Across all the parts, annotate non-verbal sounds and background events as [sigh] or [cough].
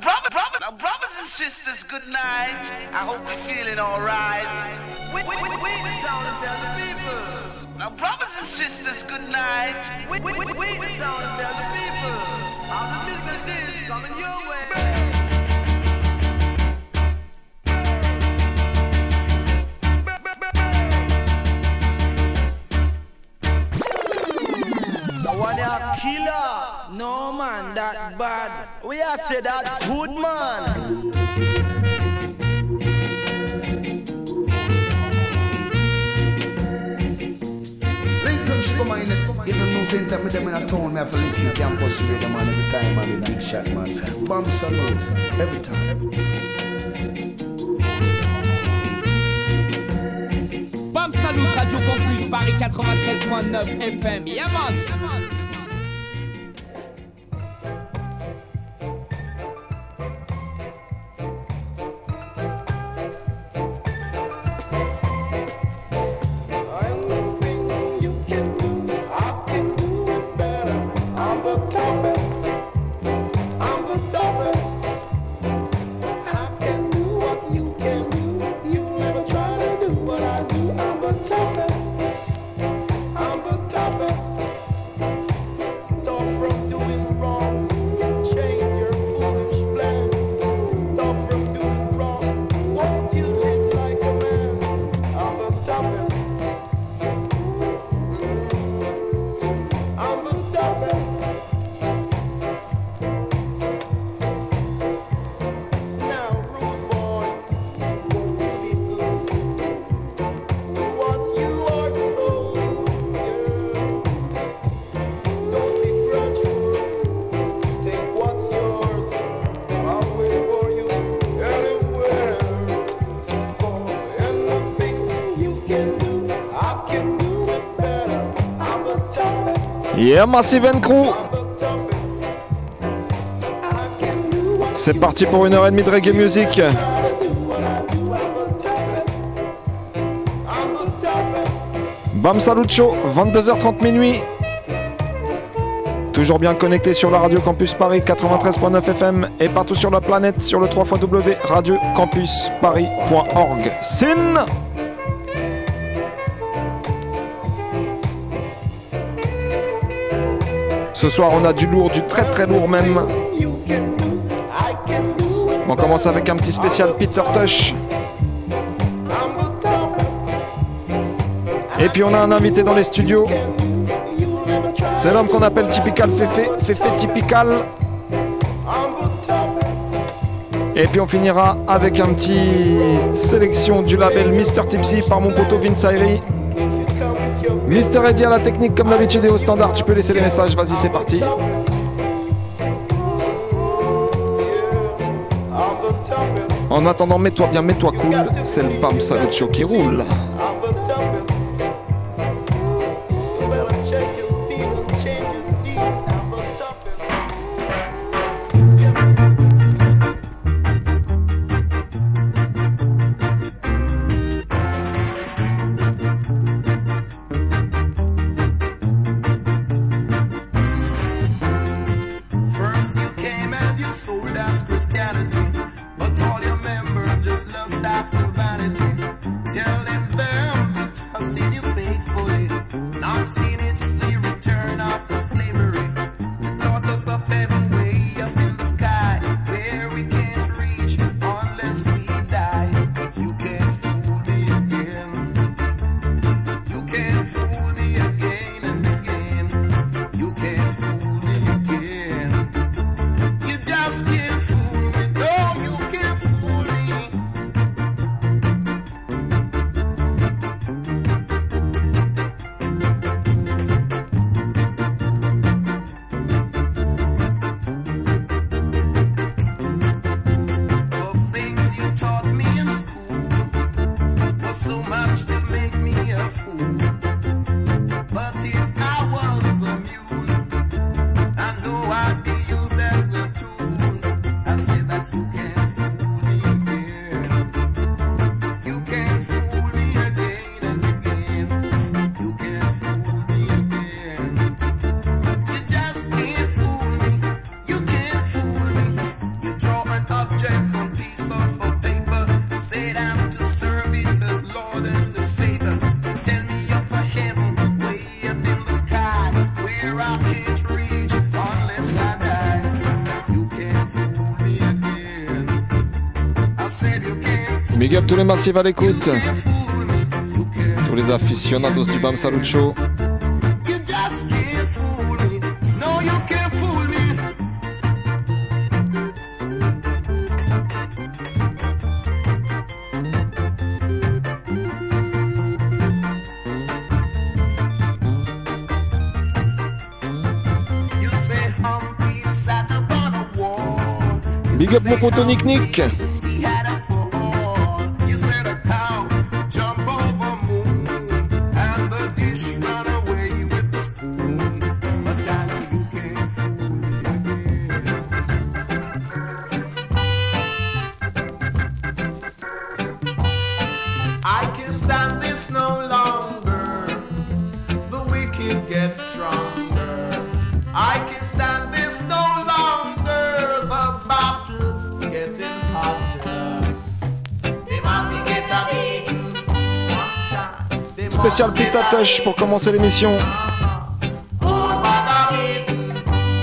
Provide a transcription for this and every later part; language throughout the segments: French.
Brother, brother, brothers and sisters, good night. I hope you're feeling alright. We, we, we, we the town tell the people. Now, brothers and sisters, good night. We, we, we, we the town tell the people. How the business is coming your way. one killer. No man, that bad. We are say that good man. Come on, even no same time with them in a town, me have to listen to campus radio man every time, man, big shot man. Bomb salute, every time. Bam Salut, Radio Campus, Paris 93.9 FM. Yeah man. Yeah, Massive Crew. C'est parti pour une heure et demie de reggae music. Bam Salucho, 22h30 minuit. Toujours bien connecté sur la radio Campus Paris 93.9 FM et partout sur la planète sur le 3 W radio campus paris.org. Sin Ce soir, on a du lourd, du très très lourd même. On commence avec un petit spécial Peter Tush. Et puis on a un invité dans les studios. C'est l'homme qu'on appelle Typical Fefe, Fefe Typical. Et puis on finira avec un petit sélection du label Mr. Tipsy par mon poteau Vince Ayri. Mister Eddy à la technique comme d'habitude et au standard. Tu peux laisser les messages. Vas-y, c'est parti. En attendant, mets-toi bien, mets-toi cool. C'est le Bam Show qui roule. Tous les massifs à l'écoute. Tous les aficionados du Bam wall. Big up mon poteau Nick Nick. Touch pour commencer l'émission.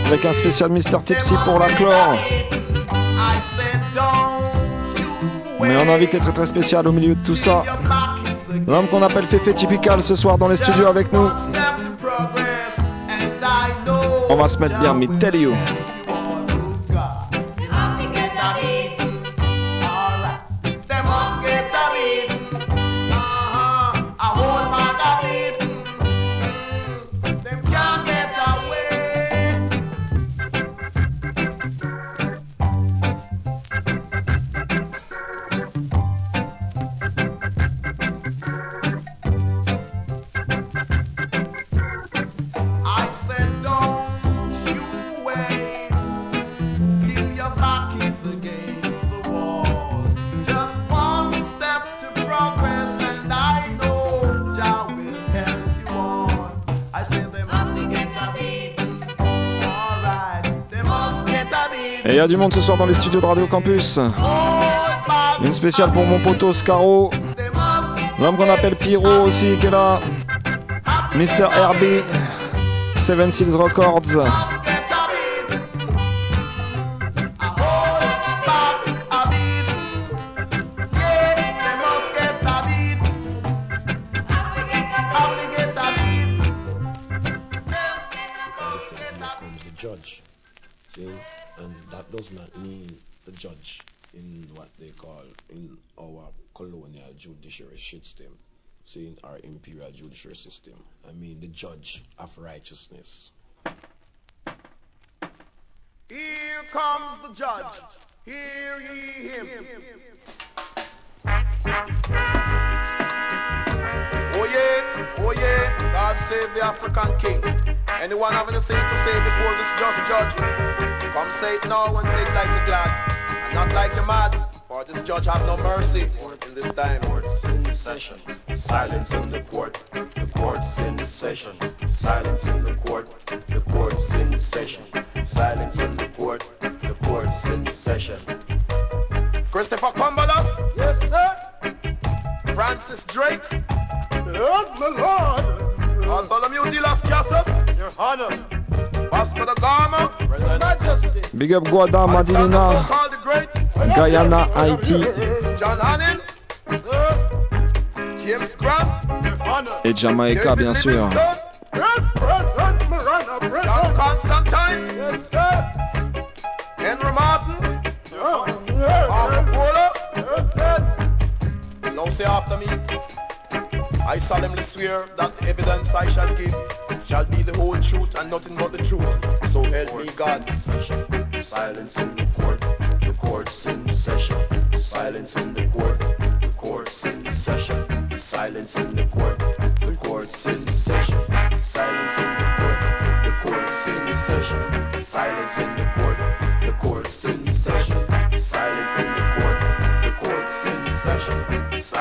Avec un spécial. They Tipsy pour la you Mais un invité très très spécial au milieu de tout ça. L'homme qu'on appelle Féfé Typical ce soir dans les studios avec nous. On va se mettre bien, mais tell you. Du monde ce soir dans les studios de Radio Campus. Une spéciale pour mon poteau Scaro. L'homme qu'on appelle Pyro aussi qui est là. Mr. Herbie. Seven Seals Records. I the judge of righteousness. Here comes the judge. Hear ye him. Oh yeah, oh yeah, God save the African king. Anyone have anything to say before this just judge? Come say it now and say it like you're glad, and not like you're mad. For this judge have no mercy in this time. in session. Silence in the court. The court's in session. Silence in the court. The court's in session. Silence in the court. The court's in session. Christopher Cumberlas? Yes, sir. Francis Drake? Yes, my lord. Bartholomew de las Casas? Your Honor. Vasco da Gama? Present. Majesty. Big up Guada, Madinina, called the Great? Guyana, Haïti John Hannon? James Grant? Your et Jamaica bien sûr. Yes, present. Marana, present. John Constantine? Yes, sir. Henry Martin? Yeah. Arthur Polo? Yes, sir. Now say after me. I solemnly swear that the evidence I shall give shall be the whole truth and nothing but the truth. So help me God. Silence in the court. The court's in session. Silence in the court. The court's in session. Silence in the court.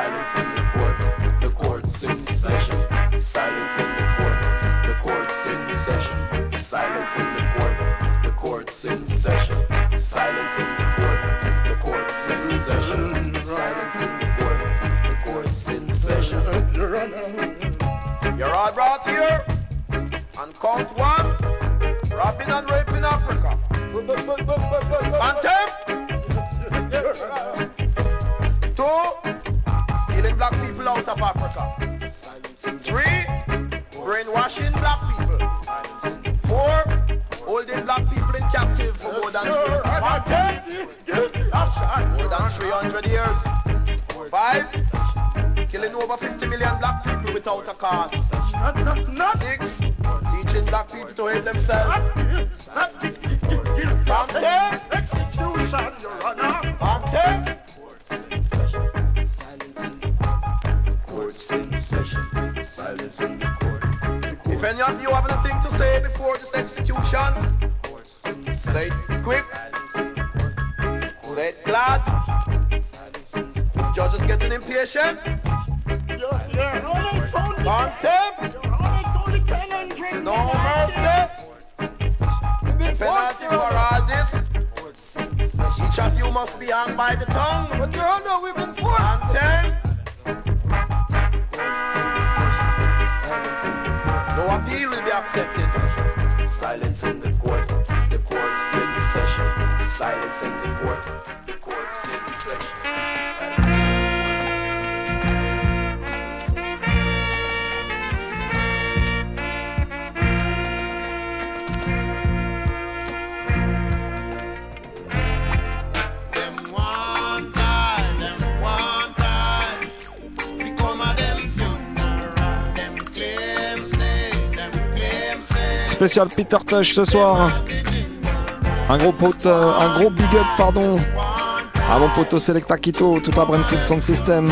Silence in the court. The court's in session. Silence in the court. The court's in session. Silence in the court. The court's in session. Silence in the court. The court's in session. Silence in the court. The court's in session. You're all brought here and count one. Robbing and raping Africa. Contempt. was just getting impatient. Yeah, yeah. No, no, it's tip. No, it's only mercy. Penalty for all this. Each of you must be hung by the tongue. But your honor, we've been forced. And ten. No appeal will be accepted. Silence in the court. The court in session. Silence in the court. spécial Peter Tosh ce soir. Un gros pote, euh, un gros big up, pardon. À mon poteau Selecta Quito, tout à Brentford Sound System.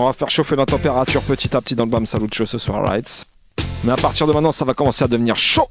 On va faire chauffer la température petit à petit dans le Bam Salucho ce soir, Lights. Mais à partir de maintenant, ça va commencer à devenir chaud.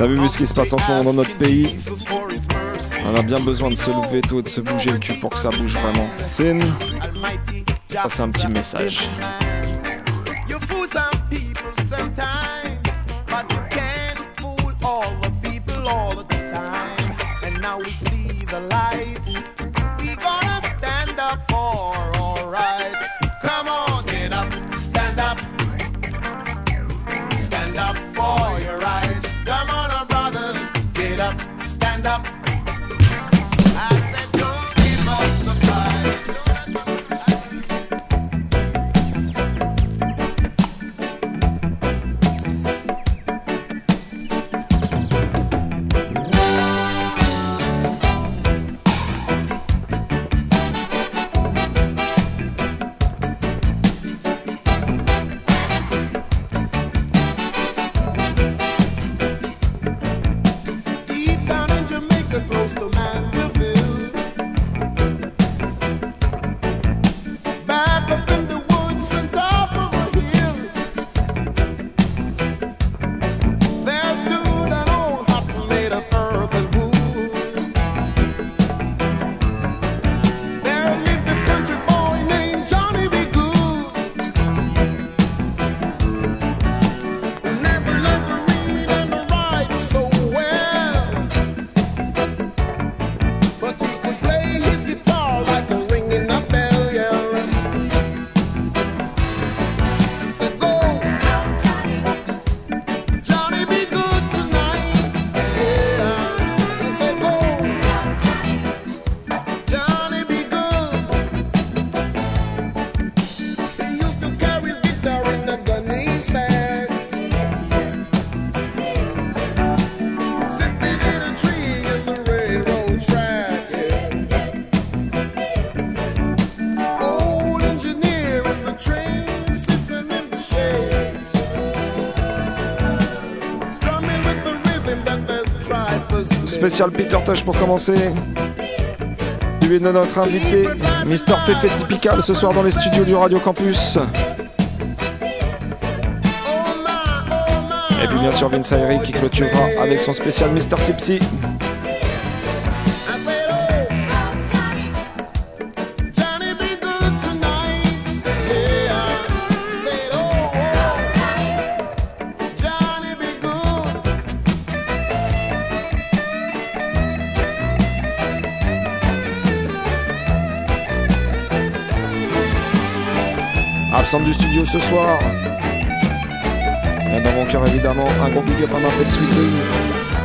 T'as vu ce qui se passe en ce moment dans notre pays On a bien besoin de se lever tôt et de se bouger le cul pour que ça bouge vraiment. Sin, c'est un petit message. spécial Peter Tosh pour commencer. Tu es notre invité, Mister Fefe Typical, ce soir dans les studios du Radio Campus. Et puis bien sûr Vince Ayri qui clôturera avec son spécial Mister Tipsy. l'ensemble du studio ce soir. Et dans mon cœur évidemment un gros big up à ma Sweeties.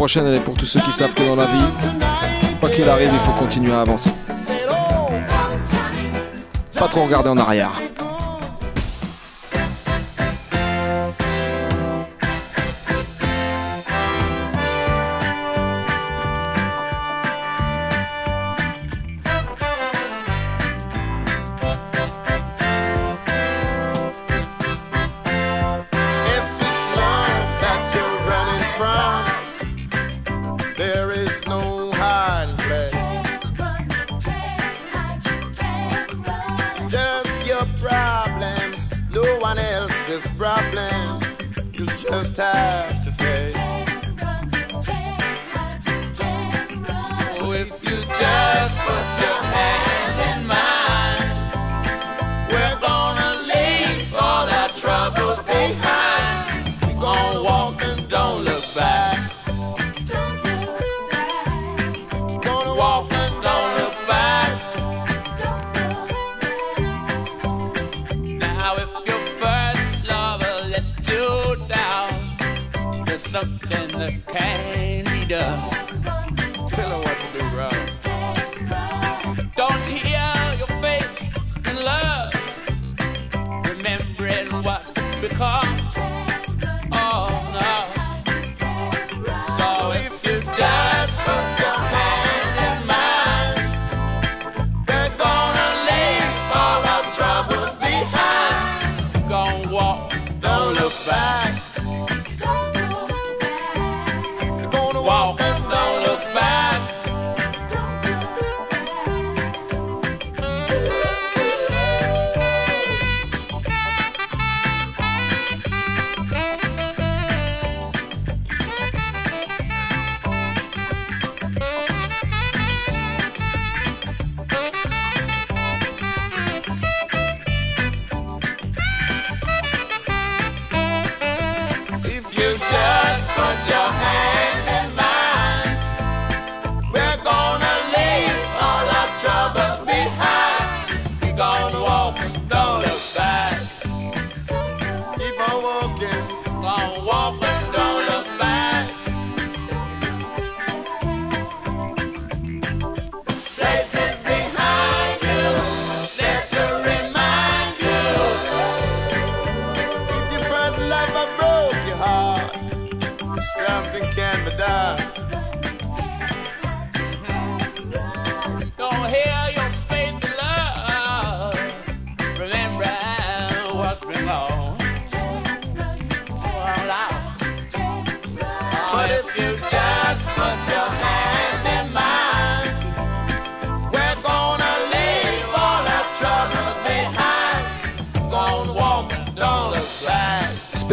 prochaine, elle est pour tous ceux qui savent que dans la vie, quoi qu'il arrive, il faut continuer à avancer. Pas trop regarder en arrière.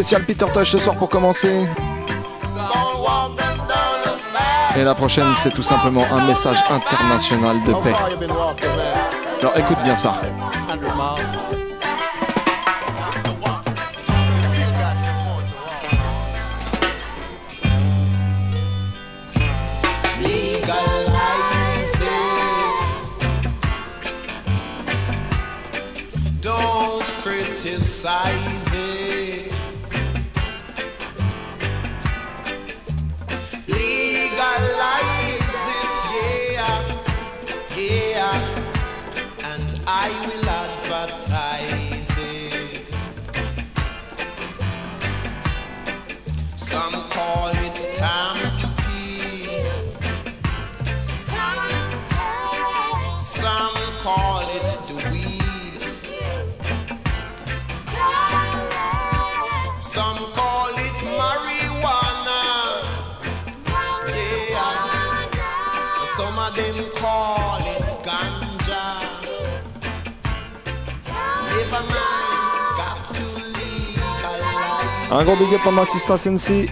spécial Peter Tosh ce soir pour commencer. Et la prochaine, c'est tout simplement un message international de paix. Alors écoute bien ça. Un gros big up mon assistant Sensi.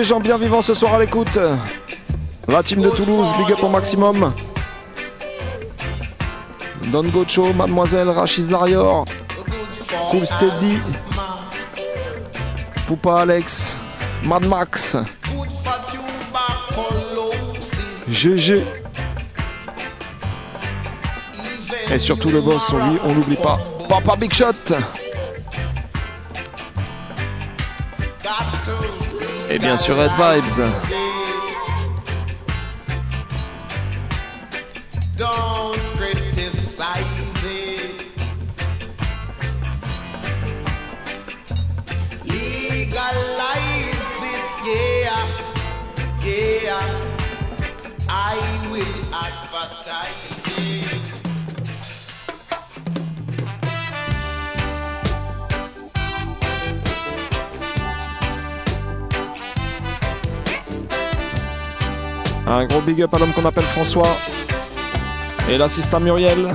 les gens bien vivants ce soir à l'écoute. La team de Toulouse, big up au maximum. Don Gocho, Mademoiselle, Rachid Zarior, Cool Steady, Poupa Alex, Mad Max, GG. Et surtout le boss, on l'oublie pas. Papa Big Shot! et bien sûr Red Vibes. big up à l'homme qu'on appelle François. Et l'assistant Muriel.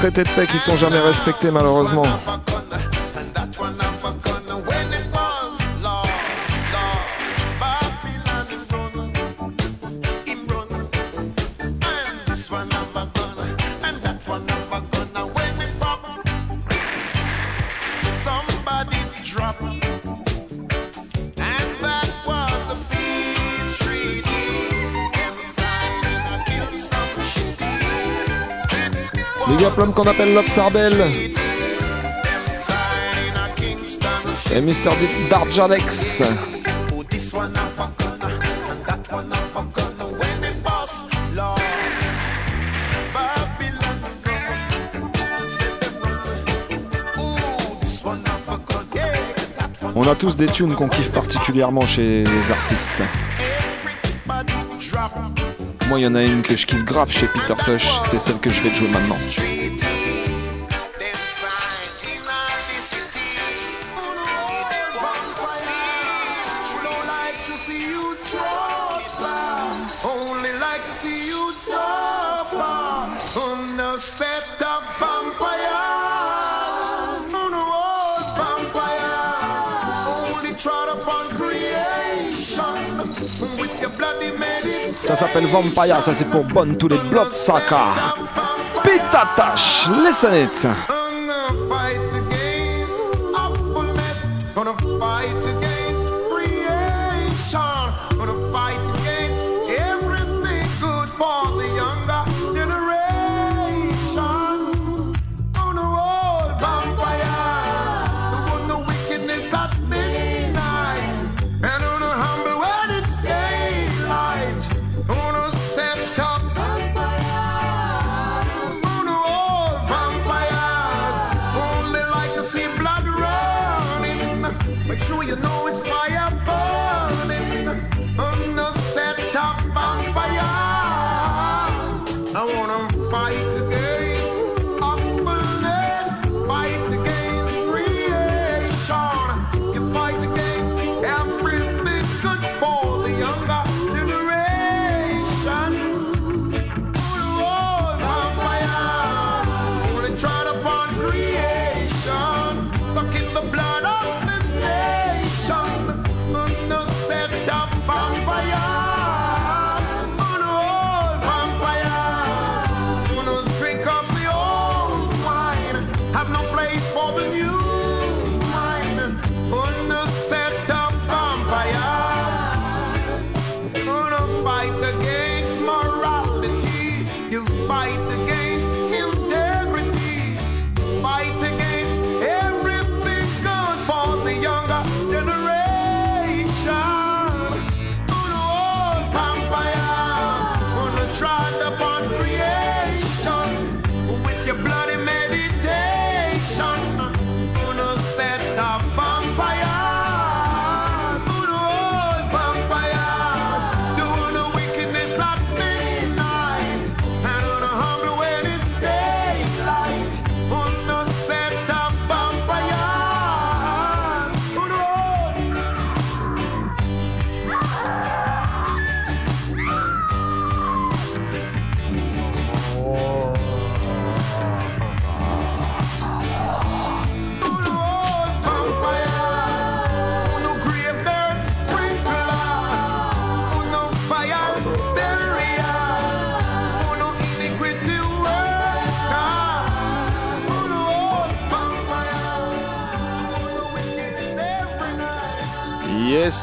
traités de paix qui sont jamais respectés malheureusement. Les up qu'on appelle Love Et Mr. Darjanex. On a tous des tunes qu'on kiffe particulièrement chez les artistes. Moi, il y en a une que je kiffe grave chez Peter Tosh, c'est celle que je vais jouer maintenant. s'appelle Vampire, ça c'est pour Bonne tous les Blood Saka. Pitatash, listen it.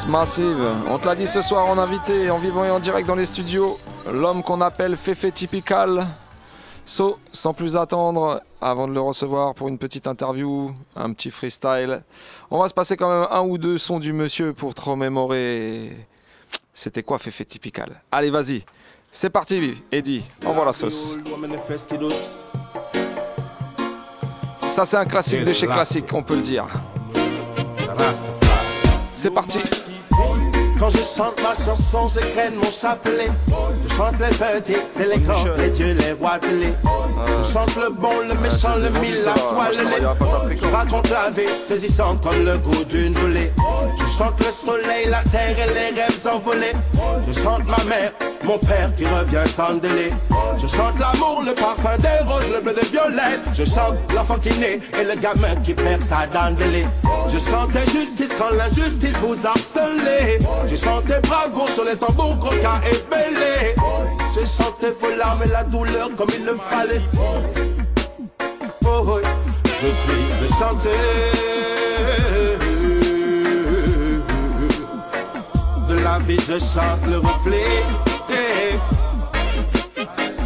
Massive. On te l'a dit ce soir en invité, en vivant et en direct dans les studios, l'homme qu'on appelle Fefe Typical. So, sans plus attendre, avant de le recevoir pour une petite interview, un petit freestyle, on va se passer quand même un ou deux sons du monsieur pour te remémorer. C'était quoi Fefe Typical? Allez, vas-y. C'est parti, Eddie. Envoie la sauce. Ça, c'est un classique de chez Classique, on peut le dire. C'est parti. Quand je chante ma chanson, je crène mon chapelet. Je chante les petits et les grands, les dieux, les rois de l'île. Je chante le bon, le méchant, le mille, la soie, le lait. Je raconte la vie, saisissante comme le goût d'une volée. Je chante le soleil, la terre et les rêves envolés. Je chante ma mère, mon père qui revient sans délai. Je chante l'amour, le parfum des roses, le bleu des violettes. Je chante l'enfant qui naît et le gamin qui perd sa dent Je chante l'injustice quand l'injustice vous harcelez. J'ai chanté bravo sur les tambours, coca et belé. J'ai chanté vos larmes et la douleur comme il le fallait. Oh, oh, je suis le chanteur de la vie, je chante le reflet.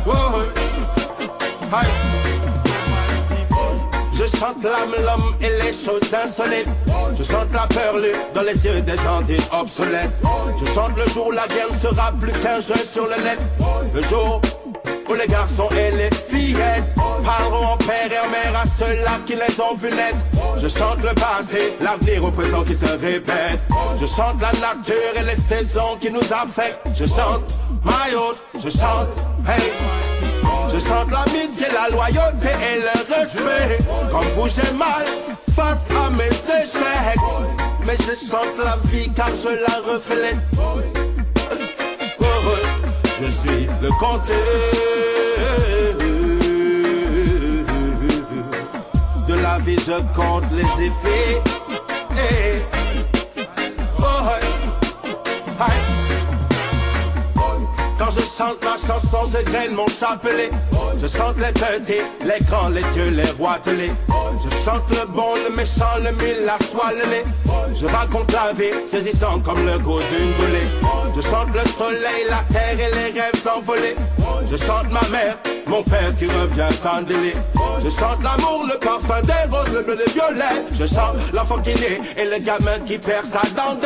Oh, oh. Je chante l'âme, l'homme et les choses insolites. Je chante la peur lue dans les yeux des gens dits obsolètes. Je chante le jour où la guerre ne sera plus qu'un jeu sur le net. Le jour où les garçons et les fillettes parleront en père et en mère à ceux-là qui les ont vus naître. Je chante le passé, l'avenir au présent qui se répète. Je chante la nature et les saisons qui nous affectent. Je chante oath, je chante hey. Je chante l'amitié, la loyauté et le respect. Comme vous, j'ai mal face à mes échecs. Mais je chante la vie car je la reflète. Oh, oh, Je suis le compteur de la vie, je compte les effets. Je chante ma chanson, je graine mon chapelet. Je chante les petits, les grands, les dieux, les rois telés. Je chante le bon, le méchant, le mille, la soie, le lait. Je raconte la vie, saisissant comme le goût d'une goulée. Je chante le soleil, la terre et les rêves envolés. Je chante ma mère, mon père qui revient sans délai. Je chante l'amour, le parfum des roses, le bleu des violets. Je chante l'enfant qui naît et le gamin qui perd sa dent.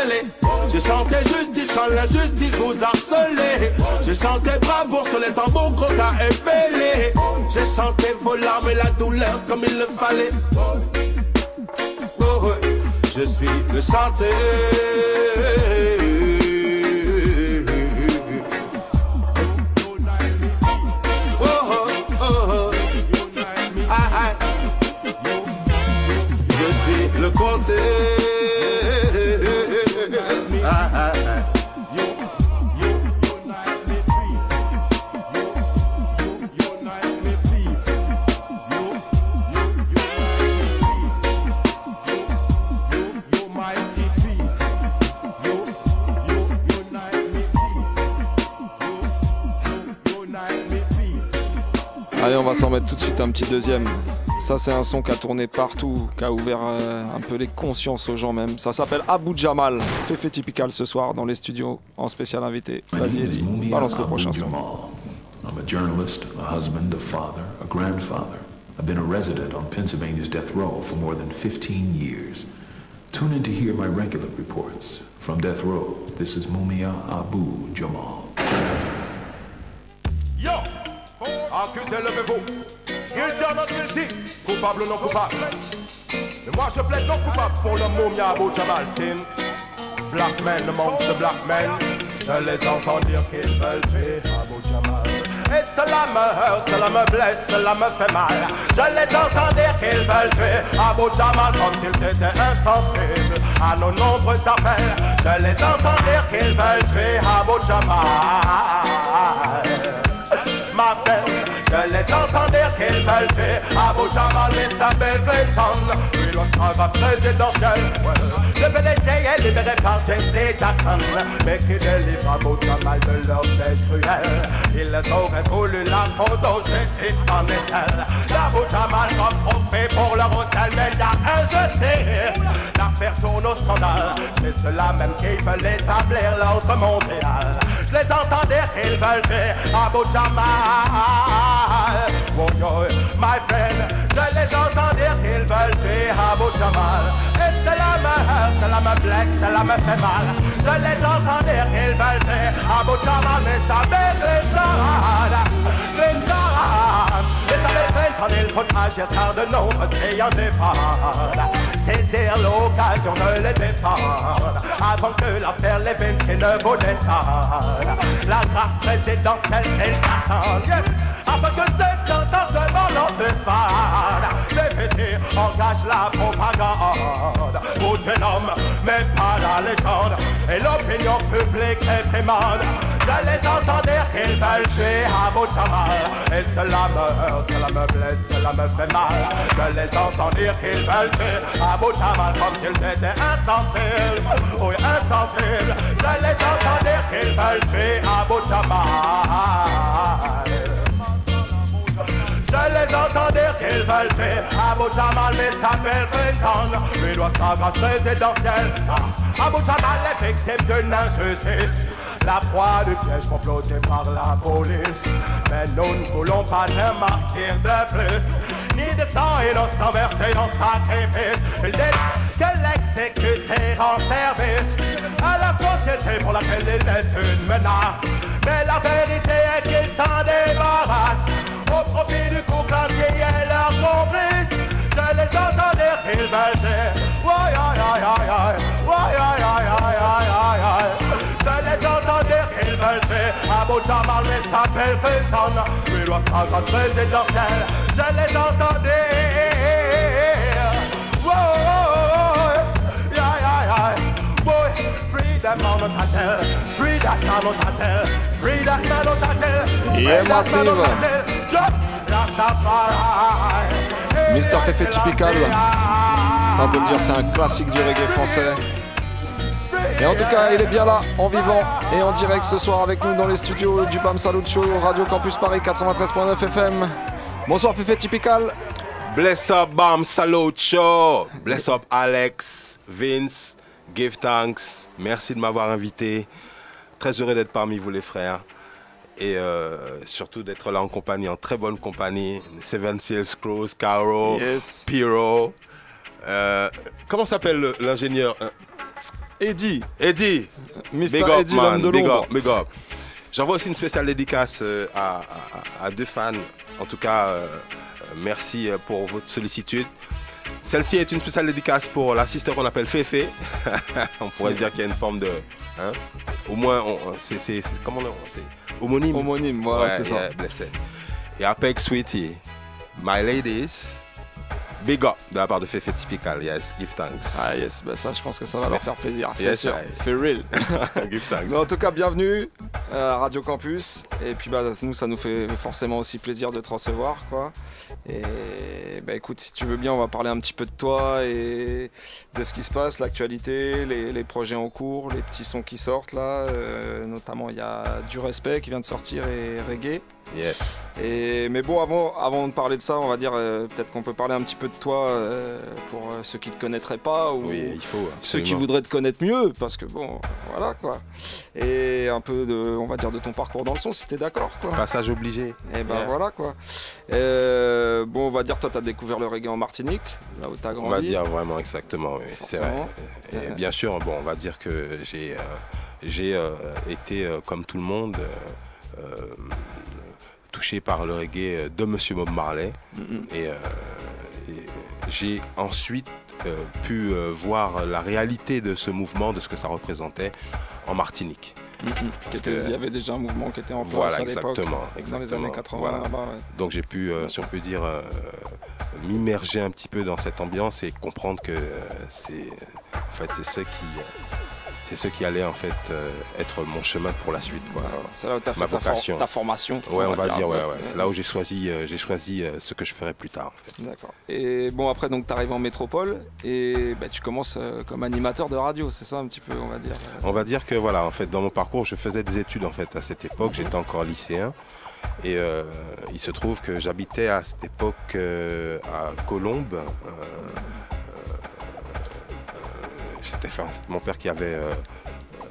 J'ai chanté justice quand l'injustice vous harcelez. J'ai chanté bravoure sur les tambours, gros et belé. J'ai chanté vos larmes et la douleur comme il le fallait. Oh, oh, je suis le chanteur. Allez, on va s'en mettre tout de suite un petit deuxième. Ça, c'est un son qui a tourné partout, qui a ouvert euh, un peu les consciences aux gens même. Ça s'appelle Abu Jamal. Féfé typical ce soir dans les studios en spécial invité. Vas-y, Eddie, balance le prochain son. I'm a journalist, a husband, a father, a grandfather. I've been a resident on Pennsylvania's death row for more than 15 years. Tune in to hear my regular reports. From death row, this is Mumia Abu Jamal. Yo Accusé, levez-vous. Guilty or not guilty, coupable ou non coupable. Moi je plaide non coupable pour le moumia Abu Jamal. Black men amongst the black men. Je les entends dire qu'ils veulent tuer Abu Jamal. Et cela me heurte, cela me blesse, cela me fait mal. Je les entends dire qu'ils veulent tuer Abu Jamal comme s'ils étaient insensibles à nos nombreux appels. Je les entends dire qu'ils veulent tuer Abu Jamal. Ma peine, je les entends dire qu'ils veulent tuer Abu Jamal, Mr. Belgrayton. Puis l'autre va présidentiel. Le PDG est libéré par Jesse Jackson, mais qui délivre Abu Jamal de leur piège cruel. Ils auraient voulu la photo, justice en échelle. Abu Jamal comme trophée pour leur hôtel, mais y a tourne au scandale, c'est ceux-là même qui veulent établir l'ordre mondial. Je les entends dire qu'ils veulent tuer Abu Jamal. Oh, yo, my friend, je veulent tuer Abu Jamal. Et cela me heurte, cela me blesse, cela me fait mal. Je les entends dire qu'ils veulent tuer Abu Jamal, mais ça les les. Et les fait quand il faut agir car de départ. Saisir l'occasion de les défendre avant que l'affaire Levinsky ne vous descende. La grâce présidentielle, ils s'attendent. Yes. Afin que cette sentence devant Les fétiches engagent la propagande Au jeune homme, mais pas la légende et l'opinion publique est primande. Je les entends dire qu'ils veulent tuer Abu Jamal et cela me heurte, cela me blesse, cela me fait mal. Je les entends dire qu'ils veulent tuer Abu Jamal comme s'ils étaient insensibles, oui insensibles. Je les entends dire qu'ils veulent tuer Abu Jamal. Je les entends dire qu'ils veulent tuer Abu Jamal, s'appelle Clinton. Lui doit sa grâce présidentielle. Ah, Abu Jamal est victime d'une injustice. La proie du piège comploté par la police. Mais nous ne voulons pas de martyr de plus. Ni de sang innocent versé dans sacrifice. Il dit que l'exécuter en service à la société pour laquelle il est une menace. Mais la vérité est qu'il s'en débarrasse au profit du complice. Je les veulent dire, ouais, aïe, aïe, aïe, aïe, aïe, aïe, aïe, aïe, aïe, aïe. Je les dire qu'ils veulent dire, Abu Jamal mais sa grâce présidentielle. Je les entends Yeah. Mister Fefe Typical. Ça peut dire, c'est un classique du reggae français. Et en tout cas, il est bien là, en vivant et en direct ce soir avec nous dans les studios du BAM Salut Show, Radio Campus Paris 93.9 FM. Bonsoir Fefe Typical. Bless up, Bam Salute Show. Bless up, Alex, Vince. Give thanks. Merci de m'avoir invité. Très heureux d'être parmi vous, les frères. Et euh, surtout d'être là en compagnie, en très bonne compagnie. Seven Seals Cruz, Caro, Piro. Euh, comment s'appelle le- l'ingénieur euh, Eddie. Eddie. Mr. Big up, Eddie, man. Big up, big up. J'envoie aussi une spéciale dédicace euh, à, à- à deux fans. En tout cas, euh, merci pour votre sollicitude. Celle-ci est une spéciale dédicace pour la sister qu'on appelle Féfé. [laughs] on pourrait dire qu'il y a une forme de. hein, au moins, c'est. Comment on c'est Homonyme. Homonyme, voilà, c'est ça. blessed. Et Apex Sweetie, My Ladies, Big up de la part de Féfé Typical. Yes, give thanks. Ah yes, bah ça je pense que ça va leur faire plaisir, c'est Yes, sûr. I- For real. [laughs] [laughs] Give thanks. Mais en tout cas, bienvenue à Radio Campus. Et puis bah nous, ça nous fait forcément aussi plaisir de te recevoir, quoi. Et bah écoute, si tu veux bien, on va parler un petit peu de toi et de ce qui se passe, l'actualité, les, les projets en cours, les petits sons qui sortent là. Euh, notamment, il y a Du Respect qui vient de sortir et Reggae. Yes. Et, mais bon, avant, avant de parler de ça, on va dire euh, peut-être qu'on peut parler un petit peu de toi euh, pour euh, ceux qui ne te connaîtraient pas ou Oui, il faut, ceux qui voudraient te connaître mieux, parce que bon, voilà quoi. Et un peu de, on va dire, de ton parcours dans le son, si t'es d'accord quoi. Passage obligé. Et ben Yeah. voilà quoi. Bon, on va dire, toi, t'as découvert le reggae en Martinique, là où t'as grandi. On va dire vraiment exactement, oui, c'est vrai. Et bien sûr, bon, on va dire que j'ai j'ai été, comme tout le monde, euh, touché par le reggae de Monsieur Bob Marley. Et, euh, et j'ai ensuite euh, pu euh, voir la réalité de ce mouvement, de ce que ça représentait en Martinique. Que- Il y avait déjà un mouvement qui était en place voilà, à l'époque, exactement, dans les exactement. années 80 Voilà. là-bas. ouais. Donc j'ai pu, euh, si on peut dire, euh, m'immerger un petit peu dans cette ambiance et comprendre que euh, c'est, en fait, c'est ce qui, euh, c'est ce qui allait en fait euh, être mon chemin pour la suite. quoi. C'est là où t'as fait Ma ta, for- vocation. ta formation. Ouais, on va dire, ouais, ouais. ouais. C'est là où j'ai choisi, euh, j'ai choisi euh, ce que je ferais plus tard. en fait. D'accord. Et bon, après, donc, tu arrives en métropole et bah, tu commences comme animateur de radio, c'est ça un petit peu, on va dire. On va dire que voilà, en fait, dans mon parcours, je faisais des études en fait à cette époque. J'étais encore lycéen. Et euh, il se trouve que j'habitais à cette époque euh, à Colombes. Euh, C'était enfin, c'est mon père qui avait euh, euh,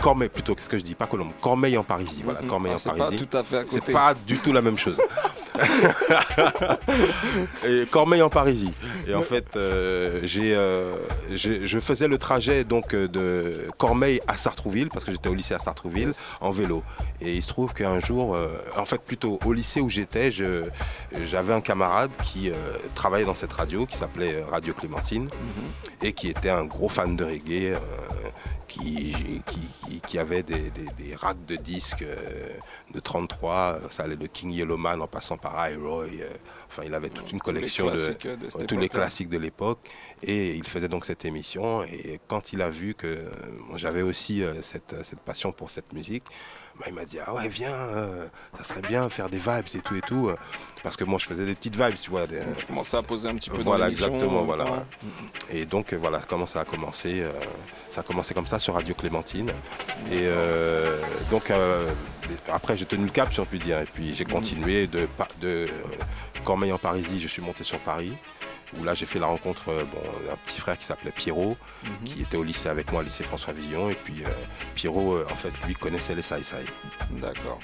Cormeil plutôt, qu'est-ce que je dis? Pas Colombes, Cormeil en Parisis. Voilà. Cormeil Ah, en c'est pas Parisis. tout à fait à C'est pas du tout la même chose. [laughs] [laughs] et Cormeil en Parisis. Et en fait, euh, j'ai, euh, j'ai- je faisais le trajet donc euh, de Cormeil à Sartrouville parce que j'étais au lycée à Sartrouville en vélo. Et il se trouve qu'un jour, euh, en fait plutôt au lycée où j'étais, j'avais un camarade qui travaillait dans cette radio qui s'appelait Radio Clémentine et qui était un gros fan de reggae. Qui, qui, qui avait des, des- des racks de disques euh, de 33. Ça allait de King Yellowman en passant par Iroy. euh, enfin, il avait toute une collection de, euh, de tous les classiques de l'époque. Et il faisait donc cette émission. Et quand il a vu que j'avais aussi cette, cette passion pour cette musique, bah, il m'a dit Ah ouais, viens, euh, ça serait bien faire des vibes et tout et tout. euh, Parce que moi, je faisais des petites vibes, tu vois. des- Je commençais à poser un petit peu dans voilà, l'émission, exactement, en voilà. ouais. Et donc euh, voilà comment ça a commencé. euh, ça a commencé comme ça sur Radio Clémentine. Et euh, donc euh, après j'ai tenu le cap si on peut dire. Et puis j'ai continué de, de euh, Cormeil en Parisie, je suis monté sur Paris. Où là j'ai fait la rencontre euh, bon, d'un petit frère qui s'appelait Pierrot, qui était au lycée avec moi, au lycée François Villon. Et puis euh, Pierrot, euh, en fait, lui connaissait les Sai Sai. D'accord.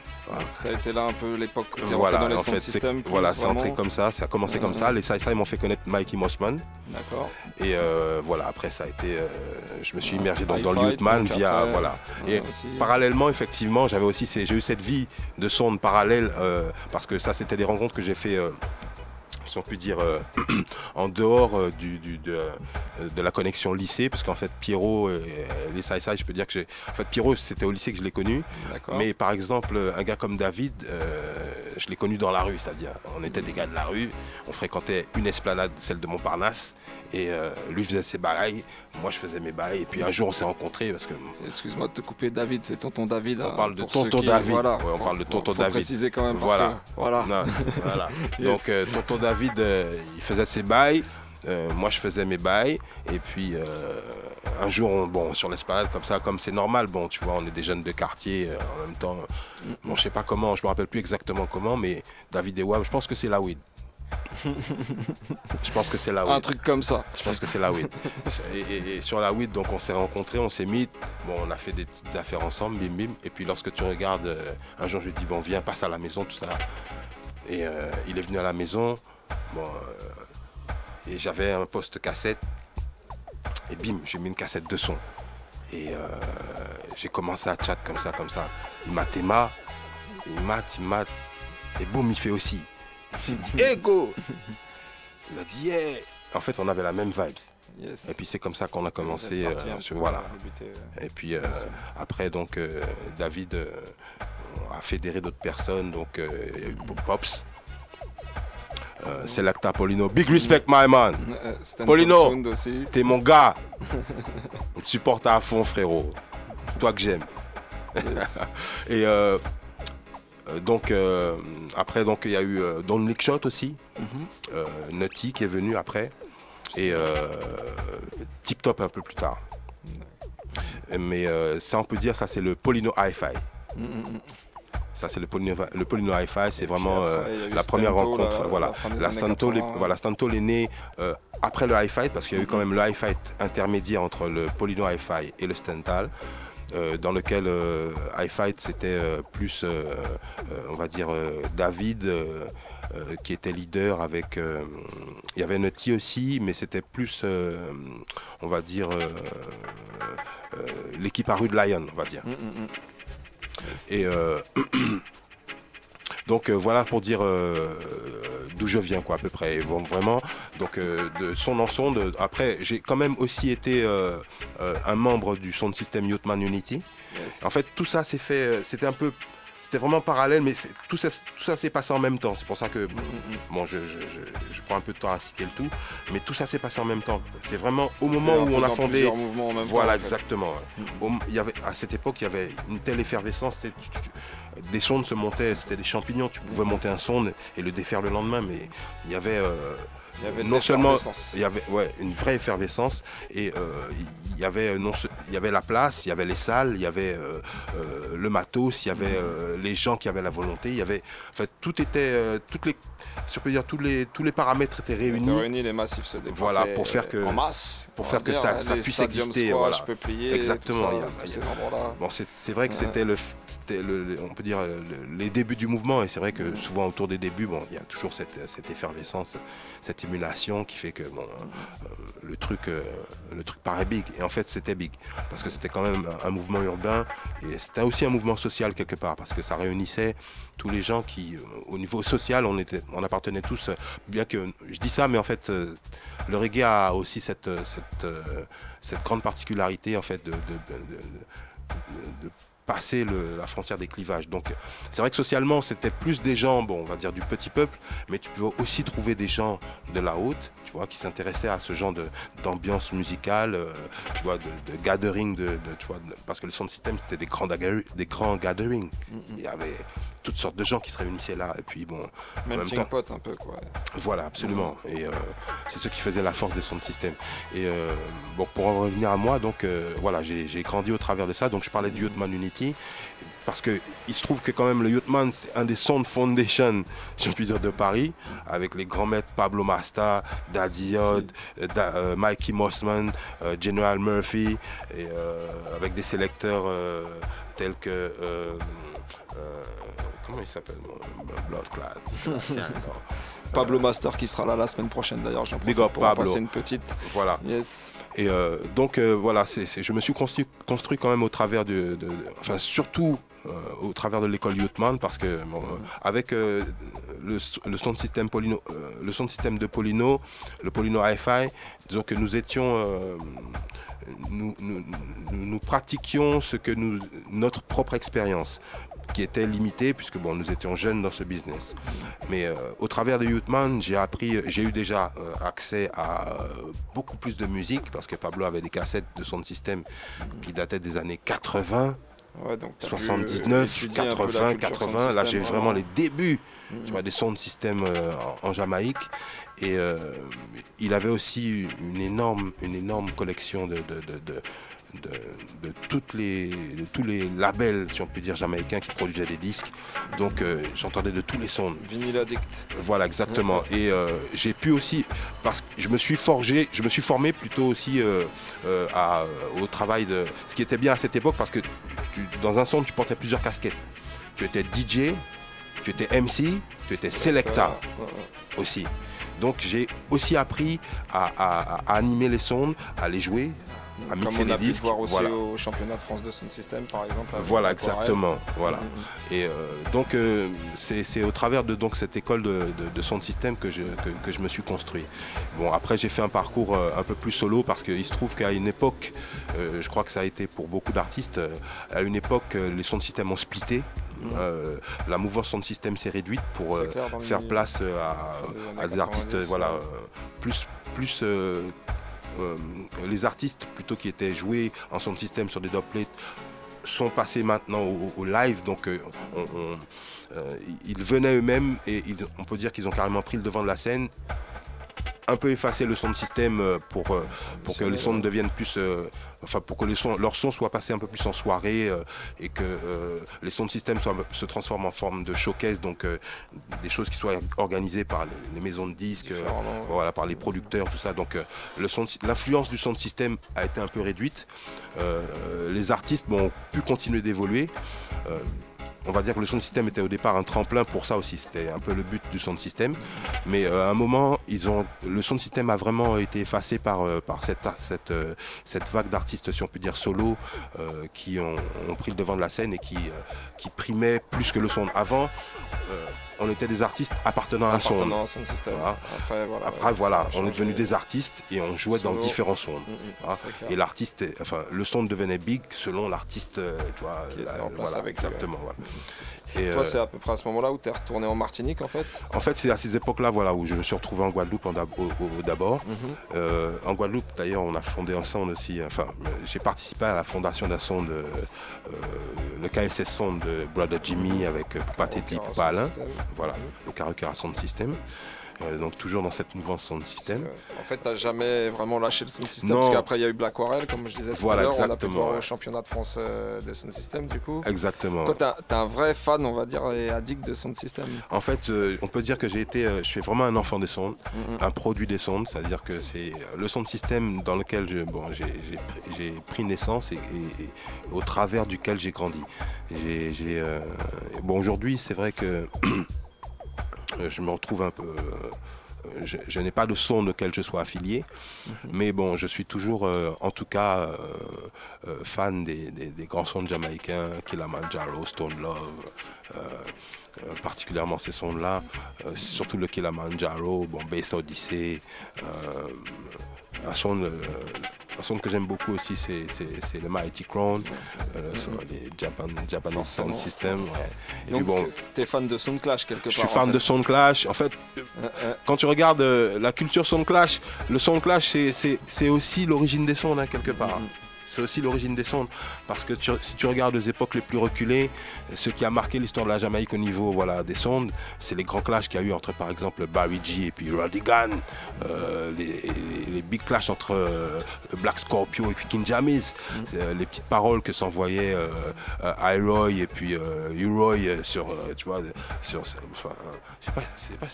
Ça a été là un peu l'époque Voilà, dans les en fait, plus voilà, c'est entré comme ça, ça a commencé comme Mhm. ça. Les Sai Sai m'ont fait connaître Mikey Mossman. D'accord. Et euh, voilà, après ça a été, euh, je me suis immergé dans, le Youthman via après, voilà. Et aussi. parallèlement, effectivement, j'avais aussi, j'ai eu cette vie de sonde parallèle parce que ça, c'était des rencontres que j'ai fait. Si on peut dire, euh, [clears throat] en dehors euh, du, du- de, euh, de la connexion lycée, parce qu'en fait, Pierrot, euh, les Sai je peux dire que j'ai. En fait, Pierrot, c'était au lycée que je l'ai connu. Mais par exemple, un gars comme David, je l'ai connu dans la rue, c'est-à-dire, on était des gars de la rue, on fréquentait une esplanade, celle de Montparnasse, et euh, lui faisait ses bails, moi je faisais mes bails, et puis un jour on s'est rencontrés parce que. Excuse-moi de te couper, David, c'est tonton David. On hein, parle de tonton qui- David. Voilà. Ouais, on parle de tonton Faut David. préciser quand même. Parce Voilà. que, voilà. Non, [laughs] voilà. Yes. Donc euh, tonton David, euh, il faisait ses bails. moi, je faisais mes bails. Et puis, un jour, on- bon, sur l'esplanade, comme ça, comme c'est normal, bon, tu vois, on est des jeunes de quartier. en même temps, bon, je sais pas comment, je me rappelle plus exactement comment, mais David et Wam, je pense que c'est la weed. [laughs] je pense que c'est la weed. Un truc comme ça. Je pense que c'est la weed. et, et- et sur la weed, donc on s'est rencontrés, on s'est mis. Bon, on a fait des petites affaires ensemble, bim bim. Et puis lorsque tu regardes, euh, un jour je lui dis bon viens, passe à la maison, tout ça. Et euh, il est venu à la maison. Bon, euh, et j'avais un poste cassette. Et bim, j'ai mis une cassette de son. Et j'ai commencé à chat comme ça, comme ça. Il m'a téma, il mate, il mate. Et boum, il fait aussi. [laughs] J'ai dit, hey go Il a dit, yeah En fait, on avait la même vibes. Yes. Et puis c'est comme ça qu'on a commencé. Euh, sur- voilà. euh, Et puis euh, après, donc, euh, David a fédéré d'autres personnes. Donc, il y a eu Pops. Selecta Polino. Big respect, my man. Polino, t'es mon gars. On [laughs] te supporte à fond, frérot. Toi que j'aime. [laughs] Et donc, euh, après, donc, il y a eu euh, Don Lick Shot aussi. Mhm. Euh, Nutty qui est venu après. Et euh, Tip Top un peu plus tard. Mais euh, ça, on peut dire, ça, c'est le Polino Hi-Fi. Mm, mm, mm. Ça, c'est le Polino, le Polino Hi-Fi, c'est vraiment euh, après, la première Stanto, rencontre. la- voilà. la fin des La années Stanto, les- 80. voilà, Stanto est né euh, après le Hi-Fi, parce qu'il y a eu quand même le Hi-Fi intermédiaire entre le Polino Hi-Fi et le Stental. Euh, dans lequel euh, Hi-Fi c'était euh, plus, on va dire, David euh, qui était leader avec. euh, il y avait Nutty aussi, mais c'était plus, euh, on va dire, l'équipe à rue de Lion, on va dire. Mm, mm, mm. Et euh, [clears throat] donc euh, voilà pour dire euh, d'où je viens quoi à peu près. Et bon, vraiment donc euh, de son en son. de- après j'ai quand même aussi été euh, euh, un membre du sound system Youthman Unity. En fait tout ça s'est fait. C'était un peu c'était vraiment parallèle, mais tout ça, tout ça s'est passé en même temps. C'est pour ça que, bon, je, je- prends un peu de temps à citer le tout, mais tout ça s'est passé en même temps. C'est vraiment au moment où on a fondé. en même voilà, temps, en fait. exactement. Au- il y avait, à cette époque, il y avait une telle effervescence. c'était- tu- tu- des sondes se montaient, c'était des champignons. Tu pouvais monter un sonde et le défaire le lendemain, mais il y avait. euh, Il y avait non seulement il y avait ouais, une vraie effervescence et euh, il y avait non se- il y avait la place, il y avait les salles, il y avait euh, euh, le matos, il y avait euh, les gens qui avaient la volonté, il y avait en fait tout était euh, toutes les si on peut dire tous les tous les paramètres étaient réunis. réunis, les massifs se Voilà pour faire que en masse, pour faire que dire, ça, hein, ça puisse exister squash, voilà. exactement bon c'est vrai que Ouais. c'était le c'était le, le- on peut dire le- les débuts du mouvement et c'est vrai que souvent autour des débuts bon il y a toujours cette, cette effervescence cette émulation qui fait que bon, euh, le, truc, euh, le truc paraît big. Et en fait, c'était big. Parce que c'était quand même un, un mouvement urbain. Et c'était aussi un mouvement social quelque part. Parce que ça réunissait tous les gens qui, euh, au niveau social, on, appartenait tous. euh, Bien que je dis ça, mais en fait, euh, le reggae a aussi cette, cette, grande particularité en fait de passer le- la frontière des clivages. Donc c'est vrai que socialement c'était plus des gens, bon on va dire du petit peuple, mais tu peux aussi trouver des gens de la haute, tu vois, qui s'intéressaient à ce genre de- d'ambiance musicale, euh, tu vois, de, de gathering, de, de- tu vois, de- parce que le son système c'était des grands, dagar- des grands gatherings. Il y avait toutes sortes de gens qui se réunissaient là, et puis bon, en même Melting temps, pot un peu quoi. voilà, absolument. Et euh, c'est ce qui faisait la force des sons de système. Et euh, bon, pour en revenir à moi, donc euh, voilà, j'ai grandi au travers de ça. Donc je parlais du Youthman Unity parce que il se trouve que quand même le Youthman c'est un des Sound Foundation, si on peut dire, de Paris, avec les grands maîtres Pablo Masta, Daddy Yod, euh, Da- euh, Mikey Mossman, euh, General Murphy, et euh, avec des sélecteurs tels que comment il s'appelle Bloodclad. [laughs] Non. Pablo Master qui sera là la semaine prochaine d'ailleurs. J'en Big profite up pour en Pablo. passer une petite. Voilà. Yes. Et euh, donc euh, voilà, je me suis construit, quand même au travers de, enfin surtout euh, au travers de l'école Youthman parce que avec le, son de système Polino, le de système de Polino, le Polino Hi-Fi, disons que nous étions nous- nous pratiquions ce que nous, notre propre expérience qui était limitée puisque bon, nous étions jeunes dans ce business. Mais euh, au travers de Youthman, j'ai appris, j'ai eu déjà euh, accès à euh, beaucoup plus de musique parce que Pablo avait des cassettes de son système qui dataient des années 80. Ouais, donc t'as pu, 79, étudier un peu la 80, culture sound 80. Là, j'ai vraiment. les débuts Mhm. tu vois, des sons de système euh, en, en Jamaïque. Et euh, il avait aussi une énorme, une énorme collection de, de, de, de- de- de toutes les, de tous les labels, si on peut dire, jamaïcains qui produisaient des disques. Donc euh, j'entendais de tous les sons. Vinyl addict. Voilà, exactement. Et euh, j'ai pu aussi, parce que je me suis forgé, je me suis formé plutôt aussi euh, à- au travail de. Ce qui était bien à cette époque, parce que tu- dans un son, tu portais plusieurs casquettes. Tu étais DJ, tu étais MC, tu étais Selecta aussi. Donc j'ai aussi appris à, à- à animer les sons, à les jouer, à Comme on a disques. voir aussi voilà. au championnat de France de Sound System par exemple. Voilà, exactement. Voilà. Mhm. Et euh, donc, euh, c'est au travers de donc, cette école de, de, de son système que je, que, que je me suis construit. Bon, après, j'ai fait un parcours euh, un peu plus solo parce qu'il se trouve qu'à une époque, euh, je crois que ça a été pour beaucoup d'artistes, à une époque, les sons de système ont splitté. Euh, la mouvance son système s'est réduite pour euh, clair, faire place euh, à, à des artistes 90, voilà, plus, plus euh, les artistes plutôt qui étaient joués en son système sur des dubplates sont passés maintenant au, live, donc euh, euh, ils venaient eux-mêmes et on peut dire qu'ils ont carrément pris le devant de la scène, un peu effacé le son de système euh, pour, euh, pour que les sons deviennent plus, euh, enfin pour que les sons, leurs sons soient passés un peu plus en soirée euh, et que euh, les sons de système soient- se transforment en forme de showcase, donc euh, des choses qui soient organisées par les, les maisons de disques, voilà, par les producteurs, tout ça. Donc l'influence du son de système a été un peu réduite. Les artistes bon, ont pu continuer d'évoluer. On va dire que le son de système était au départ un tremplin pour ça aussi. C'était un peu le but du son de système. Mais euh, à un moment, ils ont, le son de système a vraiment été effacé par, euh, euh, cette vague d'artistes, si on peut dire solo, qui ont, pris le devant de la scène et qui, qui primaient plus que le son. Avant, on était des artistes appartenant à un son. Voilà. Après, voilà. Après, on est devenus des artistes et on jouait dans différents sons. Mm, mm, Voilà. Et l'artiste, enfin, le son devenait big selon l'artiste, euh, tu vois. Qui la- en place avec lui, exactement. ouais. ça. Et, Toi, euh, c'est à peu près à ce moment-là où tu es retourné en Martinique en fait? En fait, c'est à ces époques-là voilà, où je me suis retrouvé en Guadeloupe d'abord. Mhm. Euh, en Guadeloupe, d'ailleurs, on a fondé un son aussi. Enfin, j'ai participé à la fondation d'un son de. euh, le KSS son de Brother Jimmy avec Poupa Teddy, Poupa Alain. System. Voilà, le Karaoke Sound System. Euh, donc, toujours dans cette mouvance son système. En fait, t'as jamais vraiment lâché le sound system Non. parce qu'après il y a eu Black Aquarelle, comme je disais tout Voilà, à l'heure. On a pu au championnat de France euh, de sound system du coup. Exactement. Toi, t'es un vrai fan, on va dire, et addict de sound system. En fait, euh, on peut dire que j'ai été, euh, je suis vraiment un enfant des sondes, Mhm. un produit des sondes, c'est-à-dire que c'est euh, le son de système dans lequel je, bon, j'ai, pris- naissance et, et- et au travers duquel j'ai grandi. J'ai, euh, bon, aujourd'hui, c'est vrai que euh, [clears throat] je me retrouve un peu, euh, je, je n'ai pas de son auquel je sois affilié, mais bon, je suis toujours, euh, en tout cas, euh, euh, fan des, des- des grands sons jamaïcains, Kilimanjaro, Stone Love. euh, euh, particulièrement ces sons-là, euh, surtout le Kilimanjaro, bon, Bass Odyssey, euh, un son, euh, un son que j'aime beaucoup aussi, c'est, le Mighty Crown, euh, les Japan, Japanese Sound System. ouais. Et Donc, bon, t'es fan de Sound Clash quelque part je suis fan fait. de Sound Clash. En fait, quand tu regardes euh, la culture Sound Clash, le Sound Clash, c'est- aussi l'origine des sons, hein, quelque part. C'est aussi l'origine des sons. Parce que tu- si tu regardes les époques les plus reculées, ce qui a marqué l'histoire de la Jamaïque au niveau voilà, des sondes, c'est les grands clashs qu'il y a eu entre, par exemple, Barry G et puis Roddy Gunn, euh, les, les- les big clashs entre euh, Black Scorpio et puis King Jamis, C'est, euh, les petites paroles que s'envoyaient Iroy et puis U-Roy sur, tu vois, sur, enfin, je sais pas, c'est pas,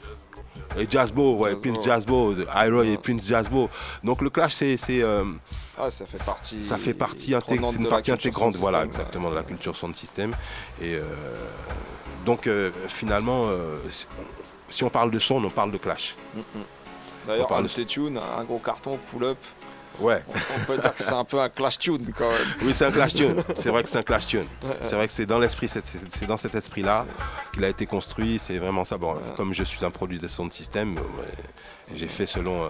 et Jazzbo, ouais, Prince Jazzbo, Iroy et Prince Jazzbo. Donc le clash, c'est, c'est, euh, Ah, ça fait partie. ça fait partie, intég- prenante c'est de une partie intégrante, sound voilà, exactement, de la culture sound system. Et euh, donc euh, finalement, euh, si- on parle de son, on parle de clash. Mm, mm. On D'ailleurs, un tune, un gros carton, pull-up. Ouais. On peut dire que c'est un peu un clash tune quand même. Oui, c'est un clash tune. C'est vrai que c'est un clash tune. C'est vrai que c'est dans l'esprit, c'est- dans cet esprit-là qu'il a été construit. C'est vraiment ça. Bon, comme je suis un produit de sound system, euh, ouais, j'ai fait selon,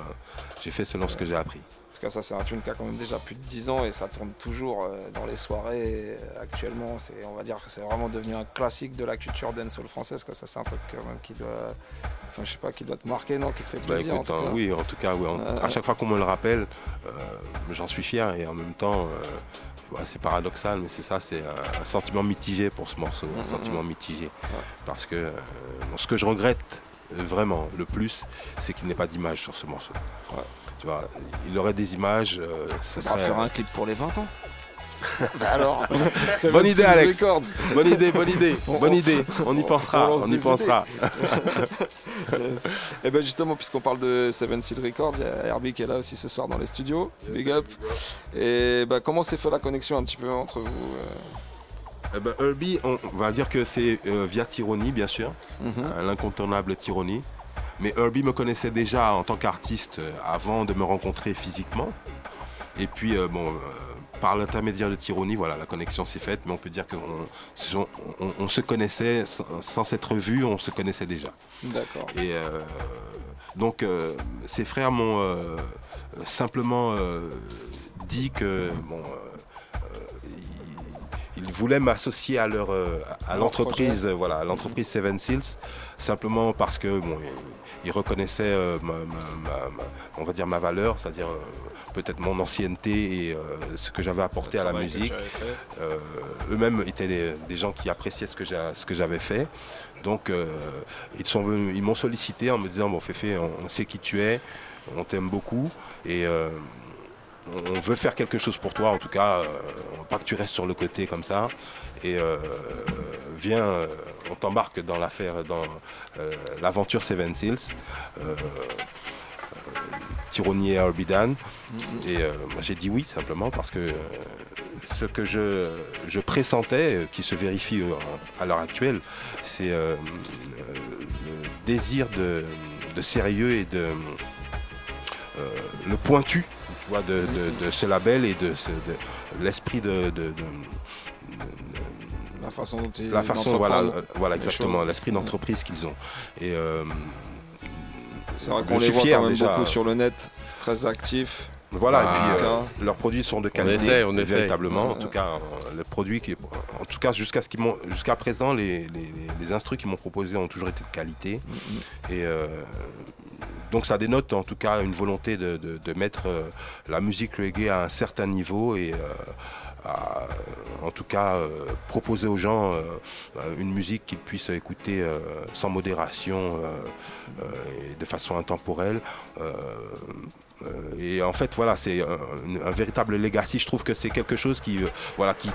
j'ai fait selon ce que j'ai appris. Tout cas, ça, c'est un tune qui a quand même déjà plus de 10 ans et ça tourne toujours euh, dans les soirées euh, actuellement. C'est, on va dire que c'est vraiment devenu un classique de la culture dancehall française. Quoi. Ça, c'est un truc quand même qui doit, enfin, je sais pas, qui doit te marquer, non, qui te fait Bah, plaisir. écoute, en tout hein, cas. oui, en tout cas, oui, Euh, à chaque fois qu'on me le rappelle, euh, j'en suis fier et en même temps, euh, ouais, c'est paradoxal, mais c'est ça, c'est un, un sentiment mitigé pour ce morceau, un Mhm, sentiment mhm. mitigé. Parce que ce que je regrette vraiment le plus, c'est qu'il n'y ait pas d'image sur ce morceau. Tu vois, il aurait des images, euh, ça serait- faire un clip pour les 20 ans. [laughs] Bah alors [laughs] [laughs] Bonne idée, 76 Alex. Records. Bonne idée, bonne idée, On- bonne on- idée. On y pensera, on y pensera. Yes. Et ben justement, puisqu'on parle de Seven Seed Records, il y a Herbie qui est là aussi ce soir dans les studios. Big up. Et ben, comment s'est fait la connexion un petit peu entre vous euh Eh ben, Herbie, on on va dire que c'est euh, via Tyranny, bien sûr, Mhm. Euh, l'incontournable Tyranny. Mais Herbie me connaissait déjà en tant qu'artiste euh, avant de me rencontrer physiquement. Et puis, euh, bon, euh, par l'intermédiaire de Tyranny, voilà, la connexion s'est faite, mais on peut dire qu'on on, on- on se connaissait, sans, sans s'être vu, on se connaissait déjà. D'accord. Et euh, donc, ses frères m'ont simplement dit que, bon, ils, voulaient m'associer à leur, à l'entreprise, voilà, l'entreprise Seven Seals, simplement parce que, bon, ils, reconnaissaient euh, ma, ma- ma- ma- on va dire ma valeur, c'est-à-dire euh, peut-être mon ancienneté et euh, ce que j'avais apporté à la musique. eux-mêmes étaient des, des gens qui appréciaient ce que j'avais fait. Donc ils sont venus, ils m'ont sollicité en me disant bon Féfé, on, on sait qui tu es, on t'aime beaucoup et on veut faire quelque chose pour toi en tout cas, pas que tu restes sur le côté comme ça. Et euh, viens, euh, on t'embarque dans l'affaire, dans euh, l'aventure Seven Seals. Tyranny et Orbidan. Et euh, moi, j'ai dit oui simplement parce que euh, ce que je, je pressentais, euh, qui se vérifie à l'heure actuelle, c'est le désir de, de sérieux et de le pointu tu vois, de, de- de ce label et de, l'esprit de, façon dont ils la façon, voilà, voilà les exactement, l'esprit d'entreprise qu'ils ont. Et euh, C'est vrai je qu'on les suis voit fier quand même déjà. beaucoup sur le net, très actifs. Voilà, Ah. et puis euh, leurs produits sont de On qualité, essaie, on essaie. véritablement. En Ouais. tout cas, euh, le produit qui en tout cas jusqu'à ce qu'ils m'ont, jusqu'à présent, les, les, les- les instrus qu'ils m'ont proposés ont toujours été de qualité. Et euh, donc ça dénote en tout cas une volonté de, de- de mettre euh, la musique reggae à un certain niveau et euh, à, en tout cas euh, proposer aux gens euh, euh, une musique qu'ils puissent écouter euh, sans modération euh, euh, et de façon intemporelle. Euh, euh, et en fait, voilà, c'est un, véritable legacy. Je trouve que c'est quelque chose qui, euh, voilà, qui,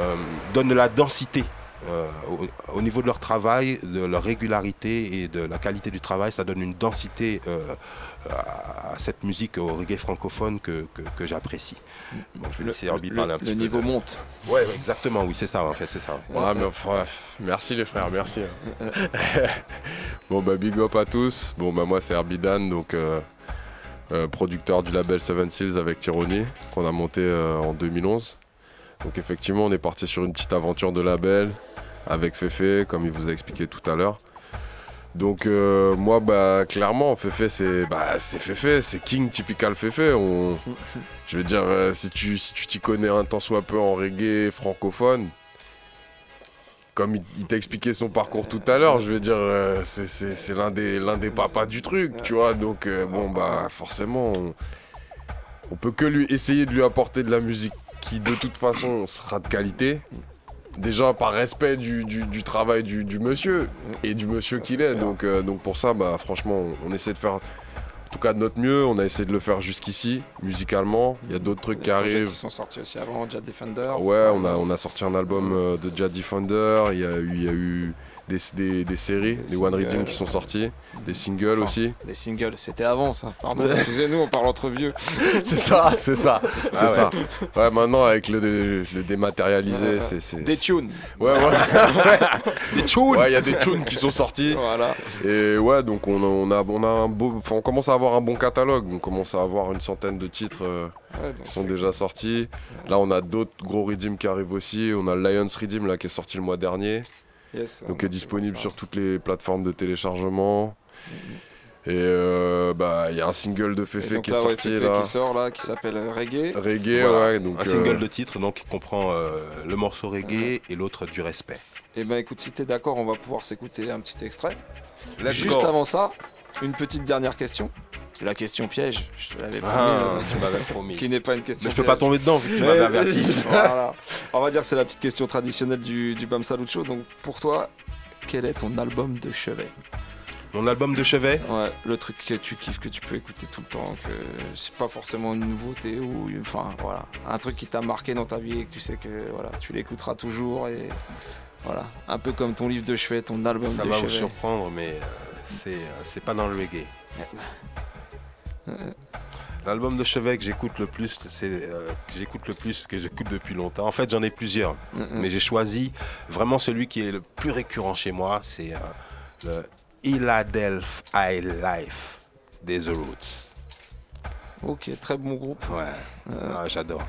euh, donne de la densité euh, au, au niveau de leur travail, de leur régularité et de la qualité du travail, ça donne une densité euh, à, à cette musique au reggae francophone que, que- que j'apprécie. Bon, je vais laisser Herbie le- parler un le petit peu. niveau de- monte. Ouais, exactement, oui, c'est ça, en fait, c'est ça. Ouais, mais enfin, merci les frères, merci. [laughs] bon bah big up à tous. Bon bah moi c'est Herbidan, donc euh, euh, producteur du label Seven Seals avec Tyranny, qu'on a monté euh, en 2011. Donc effectivement on est parti sur une petite aventure de label avec Fefe, comme il vous a expliqué tout à l'heure. Donc euh, moi bah clairement Fefe c'est bah c'est Fefe, c'est King typical Fefe. On, [laughs] je veux dire euh, si tu si tu t'y connais un tant soit peu en reggae francophone, comme il, t'a expliqué son parcours tout à l'heure, je veux dire, euh, c'est- l'un des, l'un des papas du truc, tu vois. Donc, bon, bah, forcément, on, on peut que lui essayer de lui apporter de la musique qui, de toute façon, sera de qualité. Déjà par respect du, du- du travail du, du monsieur et du monsieur qu'il est. Donc, euh, donc pour ça, bah, franchement, on, on essaie de faire en tout cas de notre mieux. On a essayé de le faire jusqu'ici, musicalement. Il y a d'autres trucs qui arrivent. qui sont sortis aussi avant, Jet Defender. Ouais, on a, on a sorti un album euh, de Jad Defender, il y a eu, il y a eu des, des, des séries, des, One. Redeem qui sont sortis, des singles Enfin, aussi. Les singles, c'était avant ça. Pardon, [laughs] excusez-nous, on parle entre vieux. [laughs] c'est ça, c'est ça, c'est Ah ouais. ça. Ouais, maintenant avec le, dé- le dématérialisé, c'est, c'est- Des tunes. Ouais, ouais. [laughs] des tunes. Ouais, il y a des tunes qui sont sortis. Voilà. Et ouais, donc on a, on a, on a un beau, on commence à avoir un bon catalogue. On commence à avoir une centaine de titres euh, Ouais, qui sont c'est- déjà sortis. Là, on a d'autres gros redeems qui arrivent aussi. On a Lions Redeem là qui est sorti le mois dernier. Yes, donc on est disponible sur toutes les plateformes de téléchargement. Et euh, bah il y a un single de Fefe qui est ouais, sorti Fefe là. qui sort là, qui s'appelle euh, Reggae. Reggae, Voilà. ouais. Donc, un single euh, de titre donc qui comprend euh, le morceau reggae et l'autre du respect. Et ben écoute, si t'es d'accord, on va pouvoir s'écouter un petit extrait. Let's Juste go. avant ça, une petite dernière question. La question piège, je te l'avais Ah, promise. tu m'avais promis. Qui n'est pas une question Mais je peux piège. pas tomber dedans, vu que tu m'avais averti. [laughs] voilà. On va dire que c'est la petite question traditionnelle du, du Bam Salut Show. Donc pour toi, quel est ton album de chevet? Mon album de chevet? Ouais, le truc que tu kiffes, que tu peux écouter tout le temps, que c'est pas forcément une nouveauté ou enfin voilà, un truc qui t'a marqué dans ta vie et que tu sais que voilà, tu l'écouteras toujours et voilà, un peu comme ton livre de chevet, ton album Ça de va vous chevet. surprendre, mais euh, c'est euh, c'est pas dans le reggae. L'album de chevet que j'écoute le plus, c'est euh, que j'écoute le plus, que j'écoute depuis longtemps. En fait, j'en ai plusieurs, mais j'ai choisi vraiment celui qui est le plus récurrent chez moi, c'est euh, le Philadelphia High Life des The Roots. Ok, très bon groupe. Ouais, Ah, j'adore.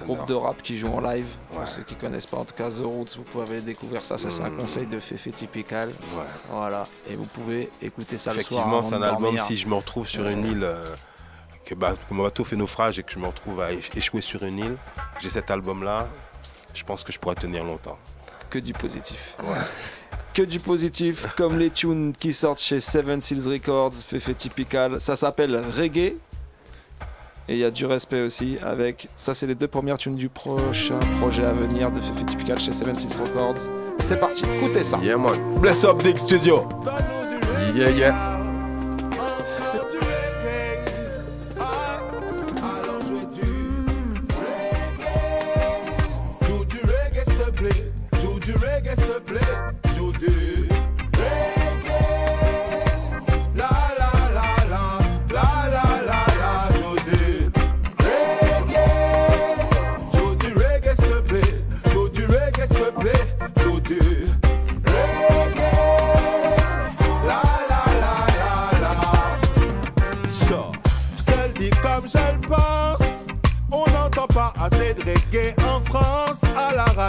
Groupe de rap qui joue en live. Ouais. Pour ceux qui connaissent pas, en tout cas The Roots, vous pouvez découvrir ça. Ça, c'est un Mhm. conseil de Féfé Typical. Ouais. Voilà. Et vous pouvez écouter ça le soir. Effectivement, c'est un album, si je me retrouve sur une île, euh, que, bah, mon bateau fait naufrage et que je me retrouve à éch- échouer sur une île, j'ai cet album-là, je pense que je pourrais tenir longtemps. que du positif. [laughs] Que du positif, comme les tunes qui sortent chez Seven Seals Records, Féfé Typical. Ça s'appelle Reggae. Et il y a du respect aussi avec. Ça, c'est les deux premières tunes du prochain projet à venir de Féfé Typical chez Seven Seals Records. C'est parti, écoutez ça. Yeah, man. Bless up, Dick Studio. Yeah, yeah.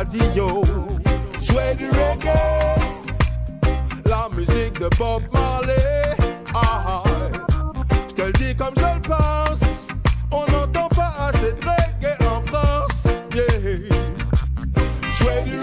Radio. Jouer du reggae, la musique de Bob Marley. Ah, je te le dis comme je le pense. On n'entend pas assez de reggae en France. Du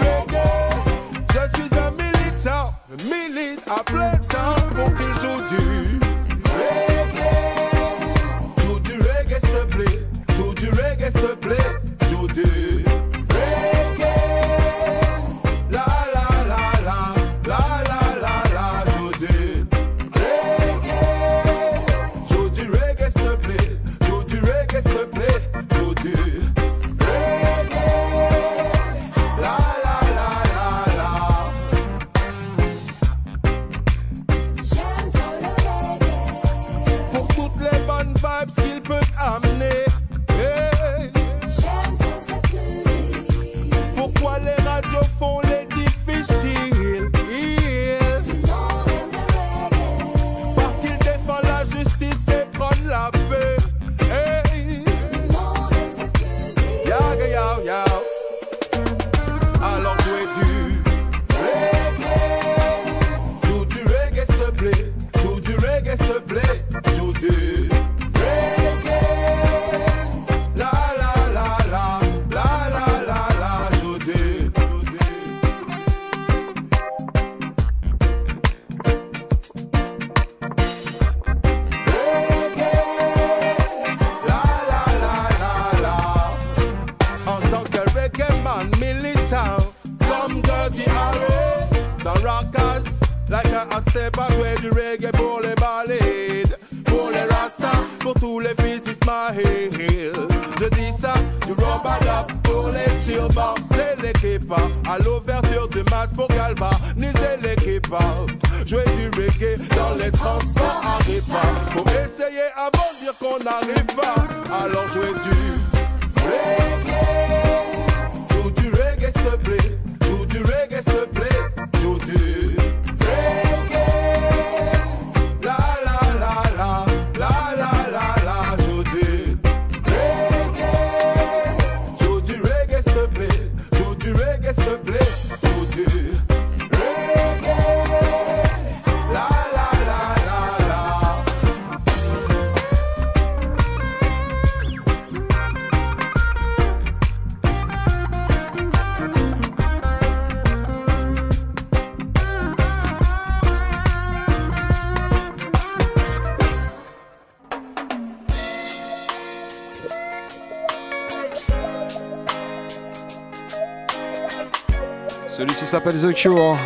s'appelle The Cure.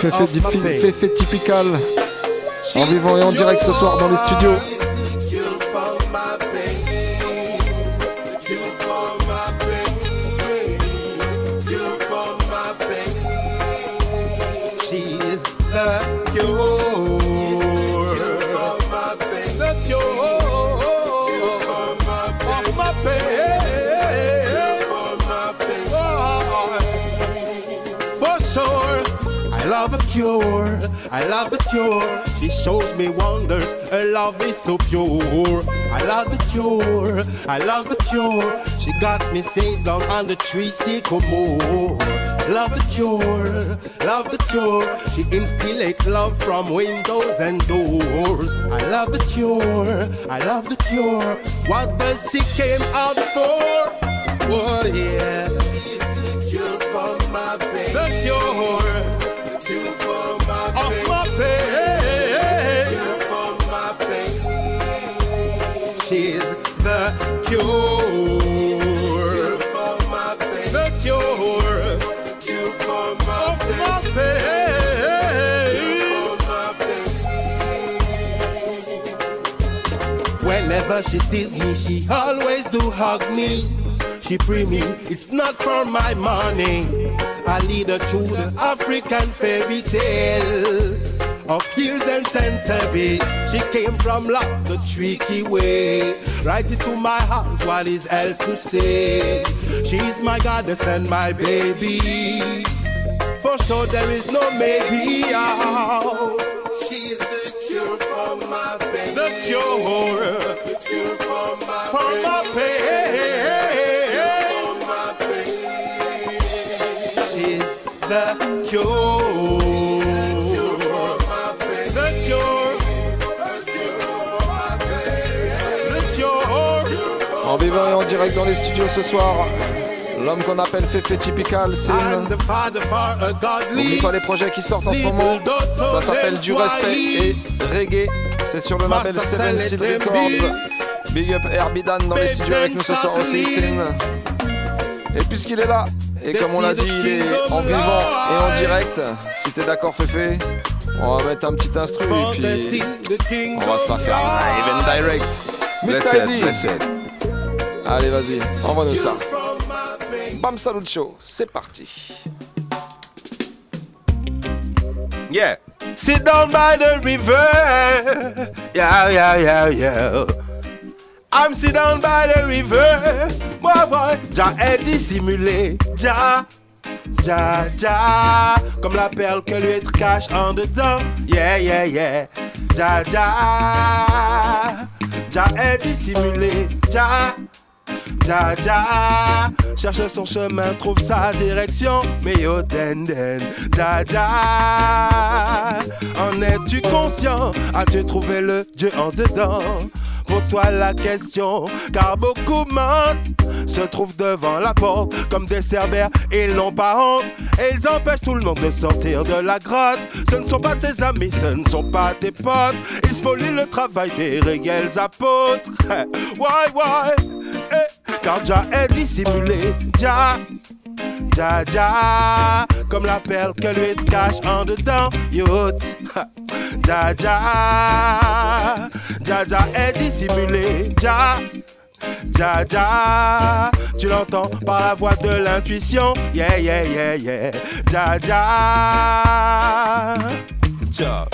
Pain. féfé typical. En vivant et en direct ce soir dans les studios. I love the cure. She shows me wonders. Her love is so pure. I love the cure. I love the cure. She got me saved down on the tree sycamore. Love the cure. Love the cure. She instillates love from windows and doors. I love the cure. I love the cure. What does she came out for? Oh yeah. The cure for my. The cure. The cure. The cure. Of my pain. Whenever she sees me, she always do hug me. She free me, it's not for my money. I lead her through the African fairy tale of years and centuries. She came from love the tricky way. Right into my house, what is else to say? She's my goddess and my baby. For sure, there is no maybe. Oh. She's the cure for my pain. The cure. The cure for my for pain. My pain. She's the cure. et en direct dans les studios ce soir. L'homme qu'on appelle Fefe Typical, c'est. N'oublie pas les projets qui sortent en ce moment. Ça s'appelle Du Respect et Reggae. C'est sur le label Seven Records. Big up Herbidan dans les studios avec nous ce soir aussi, Céline. Et puisqu'il est là, et comme on l'a dit, il est en vivant et en direct. Si t'es d'accord, Fefe, on va mettre un petit instru et puis on va se la faire live and direct. Mr. ID. Allez, vas-y, envoie-nous ça. Bam Salut Show, c'est parti. Yeah. Sit down by the river. Yeah, yeah, yeah, yeah. I'm sit down by the river. Boy, boy. Ja est dissimulé. Ja Ja, ja, comme la perle que l'huître cache en dedans. Yeah, yeah, yeah. Ja, ja, ja est dissimulé. Ja, ja, ja, cherche son chemin, trouve sa direction. Mais yo, den, den, ja, ja. En es-tu conscient? As-tu trouvé le Dieu en dedans? Pose-toi la question, car beaucoup mentent, se trouvent devant la porte comme des cerbères, ils n'ont pas honte, et ils empêchent tout le monde de sortir de la grotte. Ce ne sont pas tes amis, ce ne sont pas tes potes, ils spolient le travail des réels apôtres. [laughs] Why, why? Car Jah est dissimulé, Jah. Ja, ja, comme la perle que l'huître cache en dedans, yacht. Ja, ja, ja, ja est dissimulé, ja. Ja, ja, tu l'entends par la voix de l'intuition, yeah, yeah, yeah, yeah. Ja, ja, ja.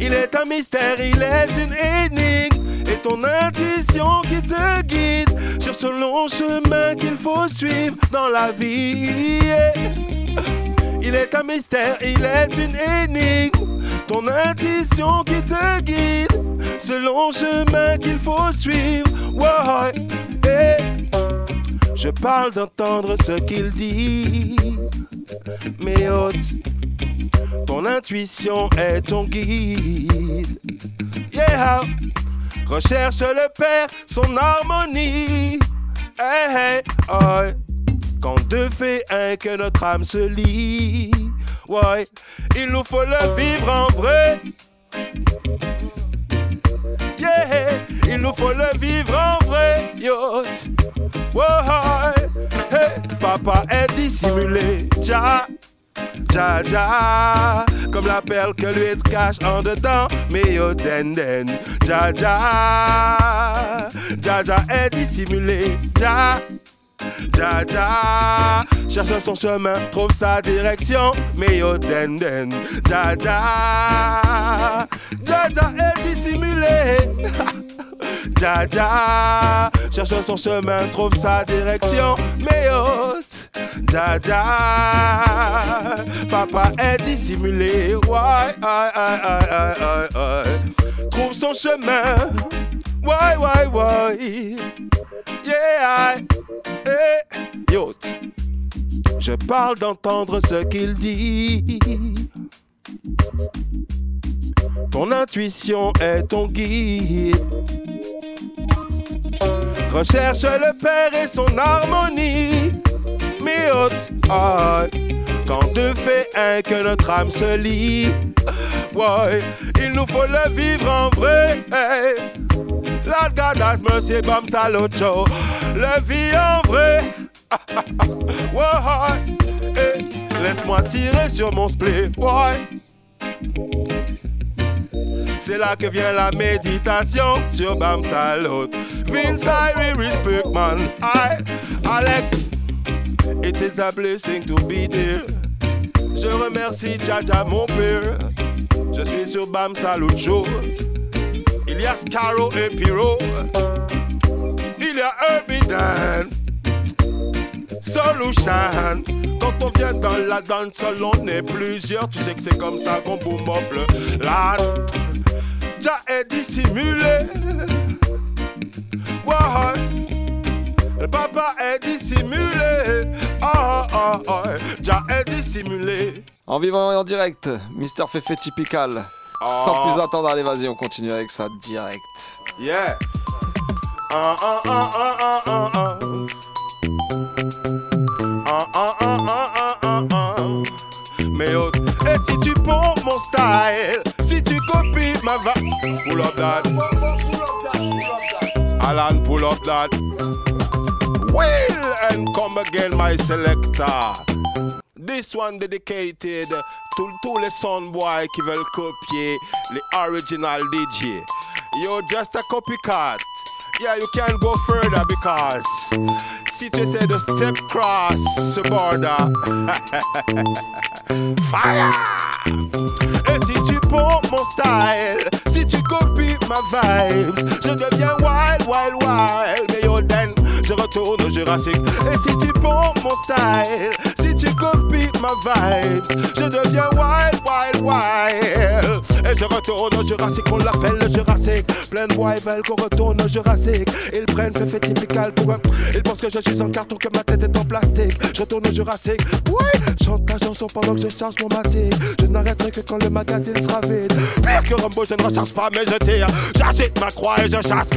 Il est un mystère, il est une énigme. Ton intuition qui te guide sur ce long chemin qu'il faut suivre dans la vie. Il est un mystère, il est une énigme. Ton intuition qui te guide, ce long chemin qu'il faut suivre. Hey. Je parle d'entendre ce qu'il dit. Mais hôte, ton intuition est ton guide. Yeah, recherche le Père, son harmonie. Hey, hey, oh. Quand deux fait un, que notre âme se lie. Ouais, il nous faut le vivre en vrai. Yeah, il nous faut le vivre en vrai. Yacht. Ouais, hey, papa est dissimulé. Ja, ja, ja, comme la perle que l'huître cache en dedans. Mais yo, den, den, ja, ja, ja, est dissimulé. Ja, ja, ja, cherche son chemin, trouve sa direction. Mais yo, den, den, ja, ja, ja, ja est dissimulé. [laughs] Ja, ja, cherche son chemin, trouve sa direction. Mais yo, ja, ja, papa est dissimulé. Ouais, ouais, ouais, ouais. Trouve son chemin. Ouais, ouais, ouais. Yeah, hey, yo. Je parle d'entendre ce qu'il dit. Ton intuition est ton guide. Recherche le Père et son harmonie. Mais haute, quand deux fait un, que notre âme se lie. Ouais, il nous faut le vivre en vrai. Hey. Lord God has mercy, salocho. Le vie en vrai. [laughs] ouais. Laisse-moi tirer sur mon split. Ouais. C'est là que vient la méditation sur Bam Salot. Vince Irie, respect man. I, Alex, it is a blessing to be there. Je remercie Jaja mon père. Je suis sur Bam Salut Show. Il y a Scarrow et Pyro. Il y a Urbidan. Solution. Quand on vient dans la danse, on est plusieurs. Tu sais que c'est comme ça qu'on le la. Ja est dissimulé. Le papa est dissimulé. Ah ah ah. Est dissimulé. En vivant et en direct, Mister Fefe typical. Sans Oh. plus attendre, allez, vas-y, on continue avec ça direct. Yeah. Ah ah ah ah ah ah ah. Ah ah ah ah ah Mais oh, et si tu pompes mon style, si tu copies ma va, pull up that. Alan, pull up that. And come again, my selector. This one dedicated to tous les soundboys qui veulent copier les original DJ. You're just a copycat. Yeah, you can't go further because tu essaies de step cross the border, [laughs] fire! Et si tu pompes mon style, si tu copies ma vibe, je deviens wild, wild, wild. Then, je retourne au Jurassique. Et si tu pompes mon style, si tu copies my vibes. Je deviens wild, wild, wild. Et je retourne au Jurassique, on l'appelle le Jurassique. Plein de veulent qu'on retourne au Jurassique. Ils prennent le fait typical pour un. Ils pensent que je suis en carton, que ma tête est en plastique. Je retourne au Jurassique. Oui, chante ta chanson pendant que je charge mon matic. Je n'arrêterai que quand le magazine sera vide. Pire que Rambo, je ne recharge pas, mais je tire. J'agite ma croix et je chasse.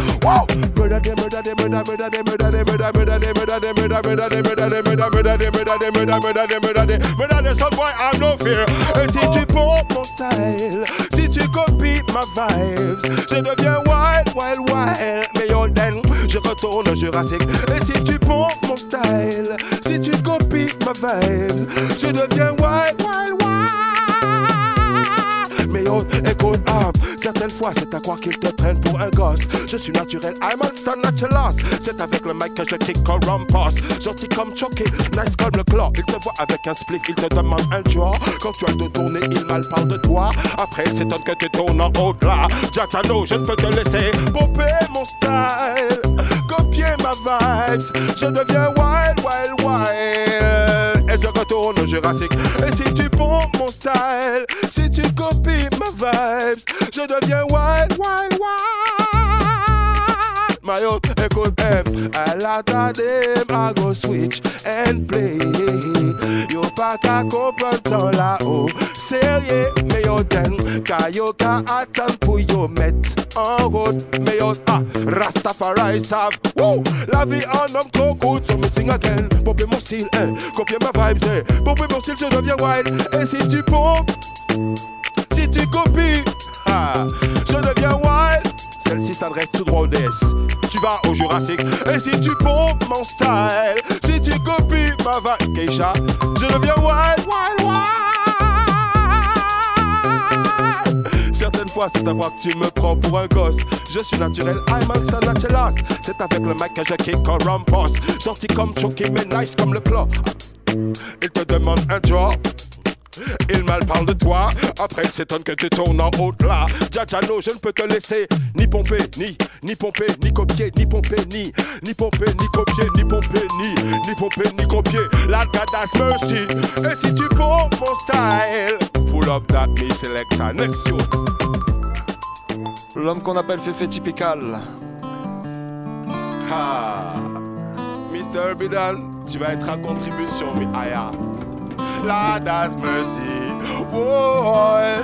Et si tu pompes mon style, si tu copies ma vibes, je deviens wild, wild, wild. Mais yo, je retourne au Jurassique. Et si tu pompes mon style, si tu copies ma vibes, je deviens wild, wild, wild. Mais yo, écoute, ah, certaines fois c'est à croire qu'ils te prennent pour un gosse. Je suis naturel, I'm on stand natural. C'est avec le mic que je kick comme Rumpus. Gentil comme Chucky, nice comme le claw. Il te voit avec un split, il te demande un jour. Quand tu as de tourner, il mal parle de toi. Après, il s'étonne que tu tournes en haut là. Jatano, je ne peux te laisser pomper mon style. Copier ma vibes. Je deviens wild, wild, wild. Et je retourne au Jurassique. Et si tu pompes mon style, si tu copies ma vibes, je deviens wild, wild, wild. My old écoute, em, à la tadem, I go switch and play. Yo pas qu'à comprendre dans là-haut, sérieux, mais yo den, car yo qu'à attendre pour yo mettre en route, mais yo ah, Rastafari savent, woo, la vie en homme coco, so me sing again, popper mon style, hein, copier ma vibes, eh, popper mon style, je deviens wild, et si tu pompes, si tu copies, ah, je deviens wild. Celle-ci s'adresse tout droit au DS. Tu vas au Jurassique. Et si tu pompes mon style, si tu copies ma vibe, Keisha, je deviens wild, wild, wild. Certaines fois, c'est à voir que tu me prends pour un gosse. Je suis naturel, I'm stand natural. C'est avec le kick comme Rumpus. Sorti comme Chucky, mais nice comme le claw. Il te demande un job. Il mal parle de toi, après il s'étonne que tu tournes en haut là. Jajano, je ne peux te laisser ni pomper, ni, ni pomper, ni copier, ni pomper, ni, ni pomper, ni copier, ni pomper, ni, ni pomper, ni copier. La God's mercy. Et si tu pompes mon style, pull up that me selector. Next you. L'homme qu'on appelle Féfé Typical. Ha. Mr. Bidan, tu vas être à contribution, mais aya. Lord has mercy. Boy,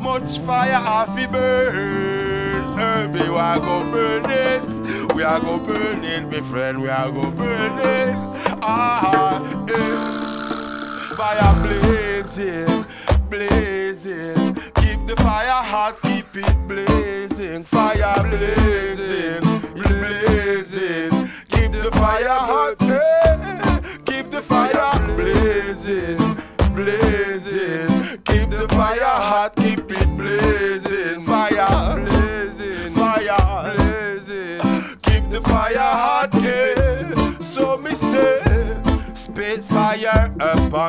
much fire off the burn. Herbie, we are go burn it. We are go burn it, my friend. We are go burn it. Ah, eh. Fire blazing, blazing. Keep the fire hot, keep it blazing. Fire blazing, blazing. Keep the fire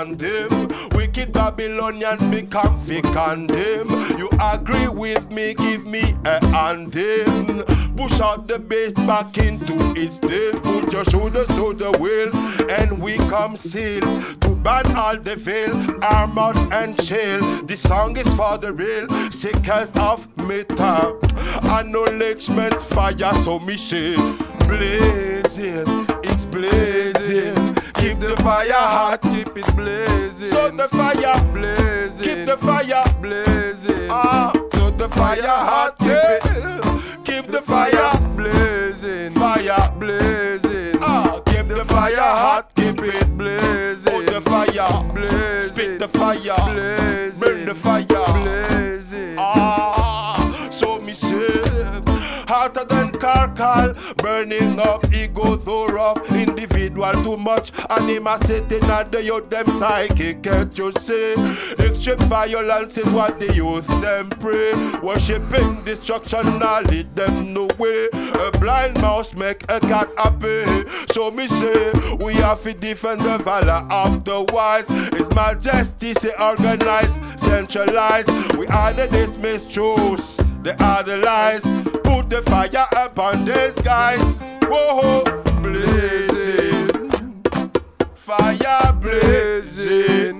them. Wicked Babylonians become fi condemn. You agree with me? Give me a hand in. Push out the bass back into its den. Put your shoulders to the wheel, and we come seal to ban all the veil, arm armored and chill. This song is for the real seekers of metal. Acknowledgement fire, so me say blazing, it's blazing. Keep the fire hot, keep it blazing. So the fire blazing, keep the fire blazing. Ah, so the fire hot, yeah. Keep the fire blazing, fire blazing. Ah, keep the fire hot, keep it blazing. Oh, the fire blazing, spit the fire blazing, burn the fire blazing. Ah, so me say hotter than carcal, burning up ego so rough, individual too much animosity not the youth them psychic, can't you see? Extreme violence is what the youth them pray, worshipping destruction, now lead them no way. A blind mouse make a cat happy, so me say we have to defend the valor of the wise. His Majesty say organize, centralize. We are the dismissed truths. They are the lies. Put the fire upon these guys. Whoa, fire blazing.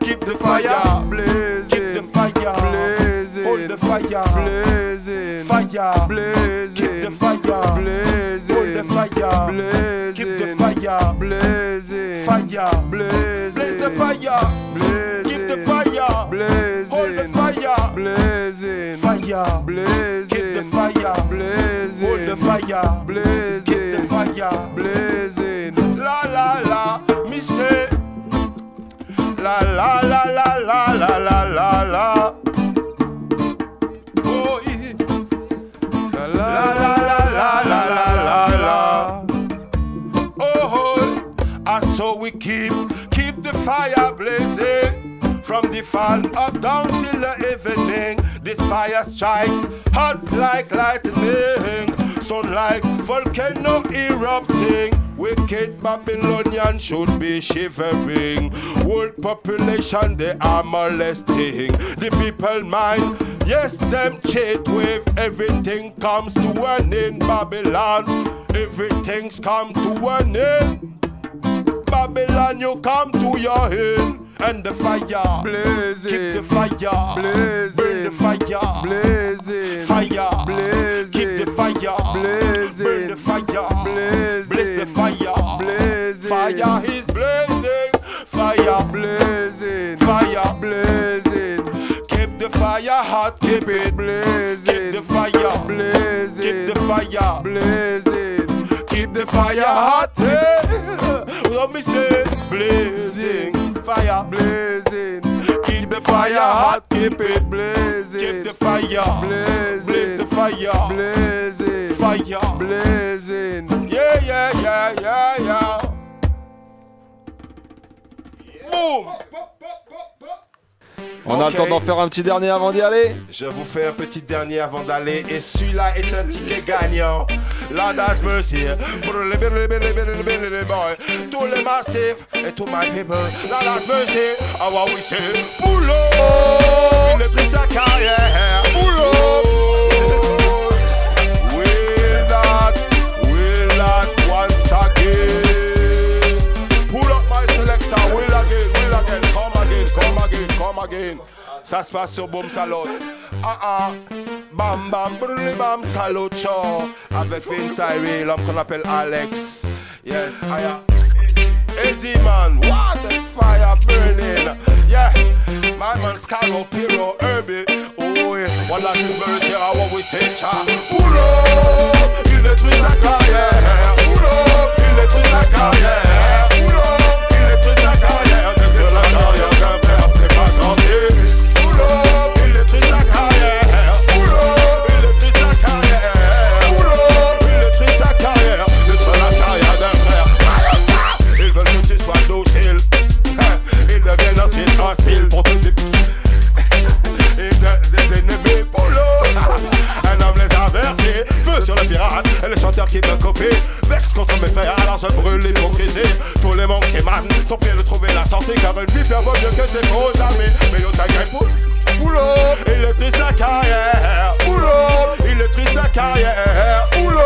Keep the fire blazing. Keep the fire blazing. Hold the fire blazing. Fire blazing. Keep the fire blazing. Hold the fire blazing. Keep the fire blazing. Fire blazing. Blaze the fire. Blazing. Keep the fire blazing. Hold the fire blazing. Fire blazing. Keep the fire blazing. Hold the fire blazing. Keep the fire blazing. La la la, me say, la la la la la la la la la. Oh. La La la la la la la la la. Oh, and so we keep keep the fire blazing from the fall of dawn till the evening. This fire strikes hot like lightning, sun like volcano erupting. Wicked Babylonian should be shivering. World population they are molesting. The people mind, yes, them cheat with everything comes to an end. Babylon, everything's come to an end. Babylon, you come to your end. And the fire, blazing, keep the fire, blazing, burn the fire, blazing, fire, blazing, keep the fire, blazing, burn the fire, blazing, fire is blazing, fire, blazing, fire, blazing, keep the fire hot, keep it blazing, keep the fire, blazing, keep the fire, blazing, keep the fire hot. eh. Let me say, blazing, fire, blazing, keep the fire hot, keep it blazing, keep the fire, blazing, blaze the fire, blazing, fire, blazing. yeah, yeah, yeah, yeah, yeah. Boom. On a le temps d'en faire un petit dernier avant d'y aller. Je vous fais un petit dernier avant d'aller et celui-là est un ticket gagnant. Lord has mercy. Pour les billy, billy, billy, billy, billy boy. Tous les massifs et tous my people. Lord has mercy. I want we say. Boulot. Il est pris sa carrière. Boulot. Will not, will not once again. Again. Ça se passe sur Boom Salute. Ah ah. Bam bam brûlé bam salut ciao. Avec Vince Irie, l'homme qu'on appelle Alex. Yes, I am. Eddie man, what the fire burning. Yeah, my man Scargo, Piro, Herbie. Oh yeah, one last verse here, what we say, cha. Ouro, il détruit sa carrière. Ouro, il détruit sa carrière. Pirate et le chanteur qui me copie. Vex contre mes frères, alors je brûle l'hypocrisie. Tous les qui émanent sont prêts de trouver la sortie. Car une vie bien vaut mieux que tes faux amis. Mais gagné pour. Boulot, il détruit sa carrière. Boulot, il détruit sa carrière. Boulot,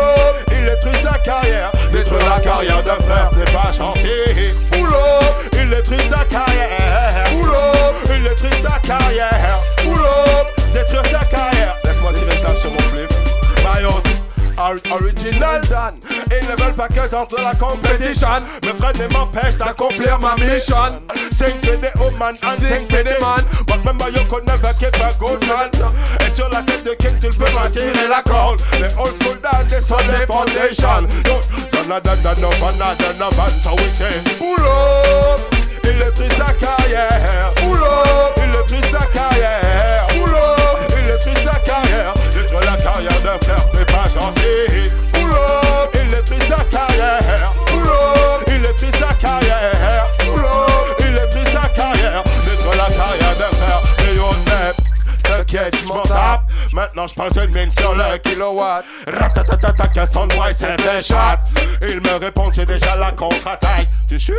il détruit sa carrière. Détruire la carrière d'un frère, c'est pas gentil. Original Dan. Ils ne veulent pas que j'entre la compétition. Mes frères ne m'empêchent d'accomplir ma mission. Sing for the woman and sing for the man. But remember you could never keep a good man Et sur la tête de King tu peux m'attirer la corde Les old school Dan they sont les foundations. Don't another no another no man So we say Pull up Il détruit sa carrière. Pull up Il détruit sa carrière. Pull up moyen de faire, t'es pas gentil. Boulot, il est pris sa carrière. Boulot, il est pris sa carrière. Boulot, il est pris sa carrière. Mettre la carrière de faire, et on est. T'inquiète, je m'en tape. Maintenant, je pense une mine sur le kilowatt. Ratatatata, qu'un soundboy, c'est des shots. Il me répond, c'est déjà la contre-attaque. Tu suis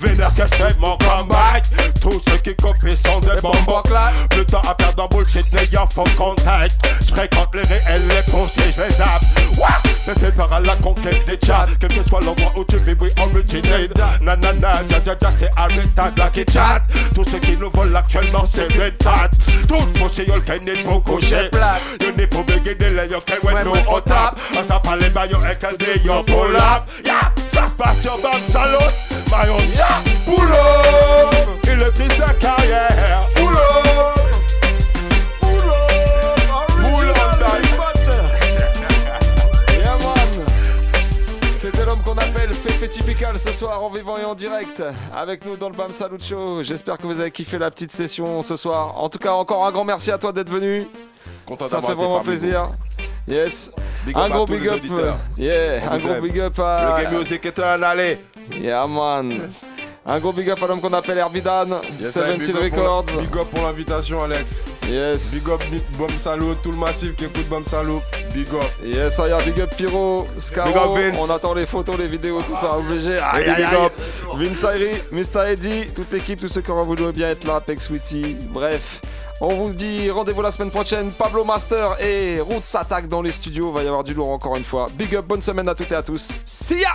Vénère que fais mon comeback. Tous ceux qui copient sont des bomboclats. Plus de temps à perdre en bullshit, n'ayant faux contact. Je fréquente les réels, les postiers, je les zappe. Wouah C'est par à la conquête des chats. Quel que soit l'endroit où tu vis, we originate. Nanana, dja dja dja, c'est arrêtable, là qui chat. Tous ceux qui nous volent actuellement, c'est red tat. Tout pour ces yol, qu'un est beaucoup chez You need to begin the lay your cake when no hot top. As a parler by your echo day, your pull up. Yeah, ça se passe sur Bam Salon. My own yeah, pull up. Il est sa carrière. Fefe Typical ce soir en vivant et en direct avec nous dans le Bam Salut Show. J'espère que vous avez kiffé la petite session ce soir. En tout cas, encore un grand merci à toi d'être venu. Content Ça fait vraiment plaisir. Yes. Big un gros tous big up. Yeah, On un gros aime. big up à. Reggae music est un aller. Yeah, man. Un gros big up à l'homme qu'on appelle Herbidan, Yes, Seven big Seal la- Records. Big up pour l'invitation, Alex. Yes. Big up, big Bum Salut, tout le massif qui écoute Bum Salut. Big up. Yes, aïe, big up Pyro, Scaro, Big up Vince. on attend les photos, les vidéos, tout ça, obligé. Aïe, Big aïe, aïe. up. Vince Ayri, Mr. Eddie, toute l'équipe, tous ceux qui auront voulu bien être là, Peck Sweetie, bref. On vous dit rendez-vous la semaine prochaine. Pablo Master et Roots s'attaquent dans les studios. Va y avoir du lourd encore une fois. Big up, bonne semaine à toutes et à tous. See ya!